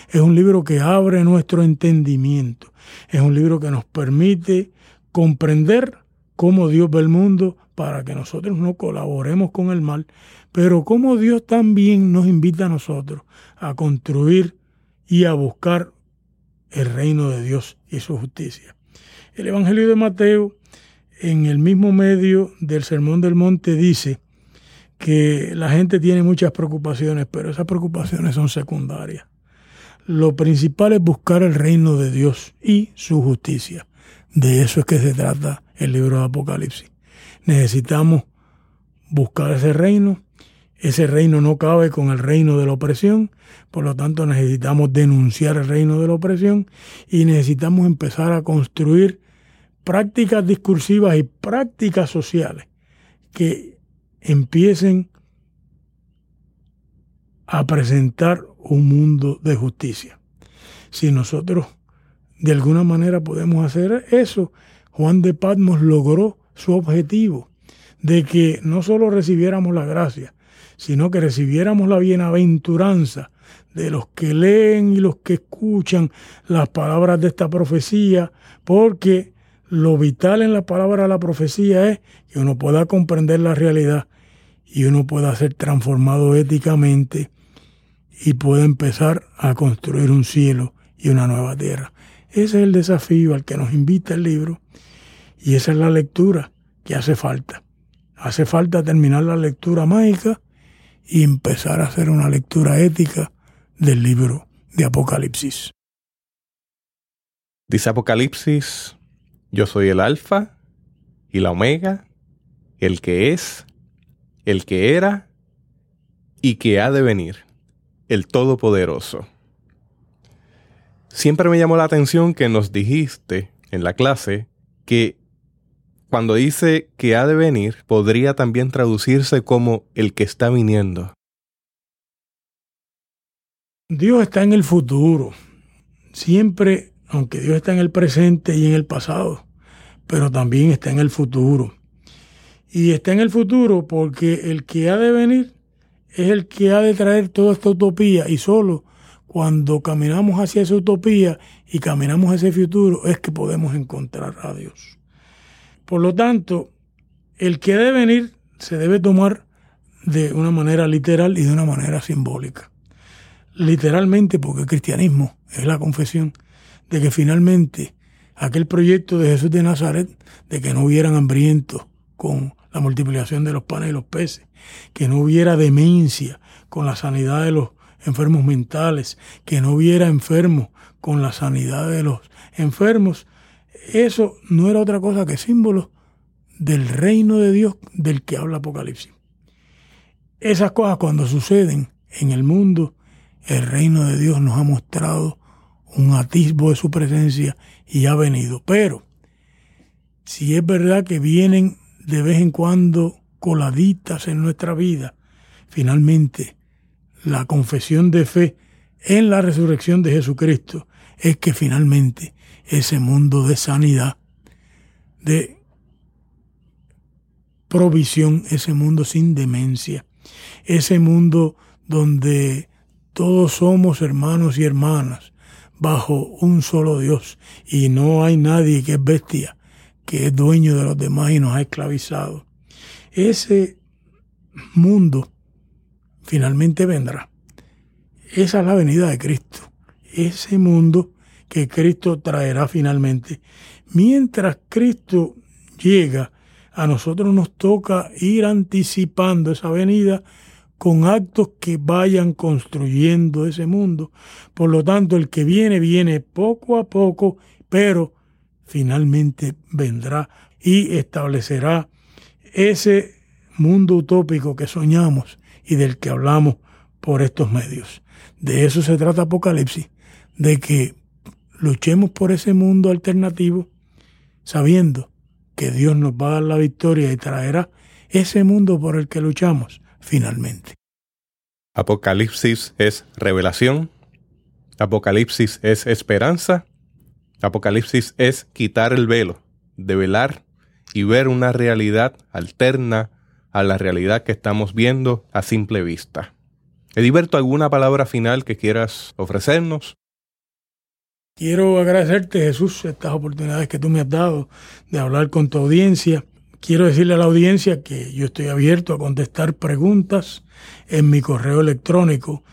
es un libro que abre nuestro entendimiento. Es un libro que nos permite comprender cómo Dios ve el mundo para que nosotros no colaboremos con el mal, pero como Dios también nos invita a nosotros a construir y a buscar el reino de Dios y su justicia. El Evangelio de Mateo, en el mismo medio del Sermón del Monte, dice que la gente tiene muchas preocupaciones, pero esas preocupaciones son secundarias. Lo principal es buscar el reino de Dios y su justicia. De eso es que se trata el libro de Apocalipsis. Necesitamos buscar ese reino. Ese reino no cabe con el reino de la opresión, por lo tanto necesitamos denunciar el reino de la opresión y necesitamos empezar a construir prácticas discursivas y prácticas sociales que empiecen a presentar un mundo de justicia. Si nosotros de alguna manera podemos hacer eso, Juan de Patmos logró su objetivo de que no solo recibiéramos la gracia, sino que recibiéramos la bienaventuranza de los que leen y los que escuchan las palabras de esta profecía, porque lo vital en la palabra de la profecía es que uno pueda comprender la realidad y uno pueda ser transformado éticamente y pueda empezar a construir un cielo y una nueva tierra. Ese es el desafío al que nos invita el libro y esa es la lectura que hace falta. Hace falta terminar la lectura mágica y empezar a hacer una lectura ética del libro de Apocalipsis. Dice Apocalipsis, yo soy el alfa y la omega, el que es, el que era y que ha de venir, el Todopoderoso. Siempre me llamó la atención que nos dijiste en la clase que cuando dice que ha de venir, podría también traducirse como el que está viniendo. Dios está en el futuro. Siempre, aunque Dios está en el presente y en el pasado, pero también está en el futuro. Y está en el futuro porque el que ha de venir es el que ha de traer toda esta utopía y solo cuando caminamos hacia esa utopía y caminamos hacia ese futuro es que podemos encontrar a Dios. Por lo tanto, el que debe venir se debe tomar de una manera literal y de una manera simbólica. Literalmente porque el cristianismo es la confesión de que finalmente aquel proyecto de Jesús de Nazaret, de que no hubieran hambrientos con la multiplicación de los panes y los peces, que no hubiera demencia con la sanidad de los enfermos mentales, que no hubiera enfermos con la sanidad de los enfermos, eso no era otra cosa que símbolo del reino de Dios del que habla Apocalipsis. Esas cosas cuando suceden en el mundo, el reino de Dios nos ha mostrado un atisbo de su presencia y ha venido. Pero si es verdad que vienen de vez en cuando coladitas en nuestra vida, finalmente la confesión de fe en la resurrección de Jesucristo es que finalmente ese mundo de sanidad, de provisión, ese mundo sin demencia, ese mundo donde todos somos hermanos y hermanas bajo un solo Dios y no hay nadie que es bestia, que es dueño de los demás y nos ha esclavizado. Ese mundo finalmente vendrá. Esa es la venida de Cristo. Ese mundo que Cristo traerá finalmente. Mientras Cristo llega, a nosotros nos toca ir anticipando esa venida con actos que vayan construyendo ese mundo. Por lo tanto, el que viene, viene poco a poco, pero finalmente vendrá y establecerá ese mundo utópico que soñamos y del que hablamos por estos medios. De eso se trata Apocalipsis, de que luchemos por ese mundo alternativo sabiendo que Dios nos va a dar la victoria y traerá ese mundo por el que luchamos finalmente. Apocalipsis es revelación, Apocalipsis es esperanza, Apocalipsis es quitar el velo, develar y ver una realidad alterna a la realidad que estamos viendo a simple vista. Ediberto, ¿alguna palabra final que quieras ofrecernos? Quiero agradecerte, Jesús, estas oportunidades que tú me has dado de hablar con tu audiencia, quiero decirle a la audiencia que yo estoy abierto a contestar preguntas en mi correo electrónico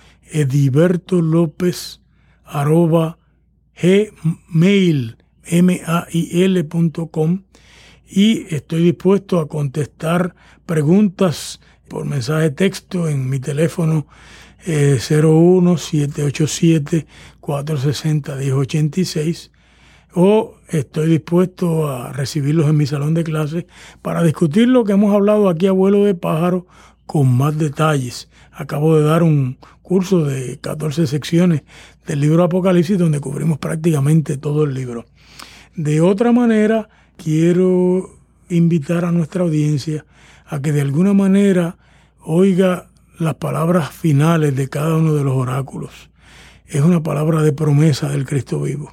edibertolopez.gmail.com y estoy dispuesto a contestar preguntas por mensaje de texto en mi teléfono eh, 01-787-460-1086 o estoy dispuesto a recibirlos en mi salón de clases para discutir lo que hemos hablado aquí, abuelo de pájaro, con más detalles. Acabo de dar un curso de 14 secciones del libro Apocalipsis donde cubrimos prácticamente todo el libro. De otra manera, quiero invitar a nuestra audiencia a que de alguna manera oiga las palabras finales de cada uno de los oráculos. Es una palabra de promesa del Cristo vivo.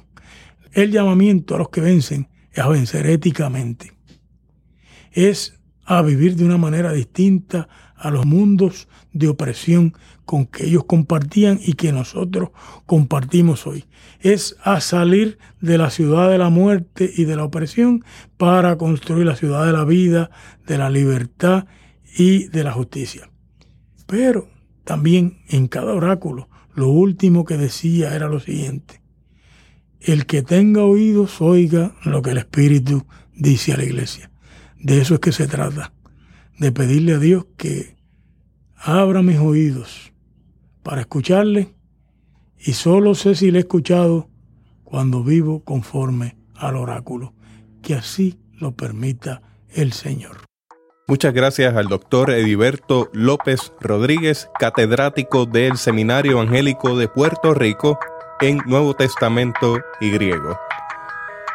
El llamamiento a los que vencen es a vencer éticamente. Es a vivir de una manera distinta a los mundos de opresión con que ellos compartían y que nosotros compartimos hoy. Es a salir de la ciudad de la muerte y de la opresión para construir la ciudad de la vida, de la libertad y de la justicia. Pero también en cada oráculo lo último que decía era lo siguiente. El que tenga oídos oiga lo que el Espíritu dice a la iglesia. De eso es que se trata, de pedirle a Dios que abra mis oídos para escucharle y solo sé si le he escuchado cuando vivo conforme al oráculo, que así lo permita el Señor. Muchas gracias al doctor Ediberto López Rodríguez, catedrático del Seminario Evangélico de Puerto Rico en Nuevo Testamento y griego.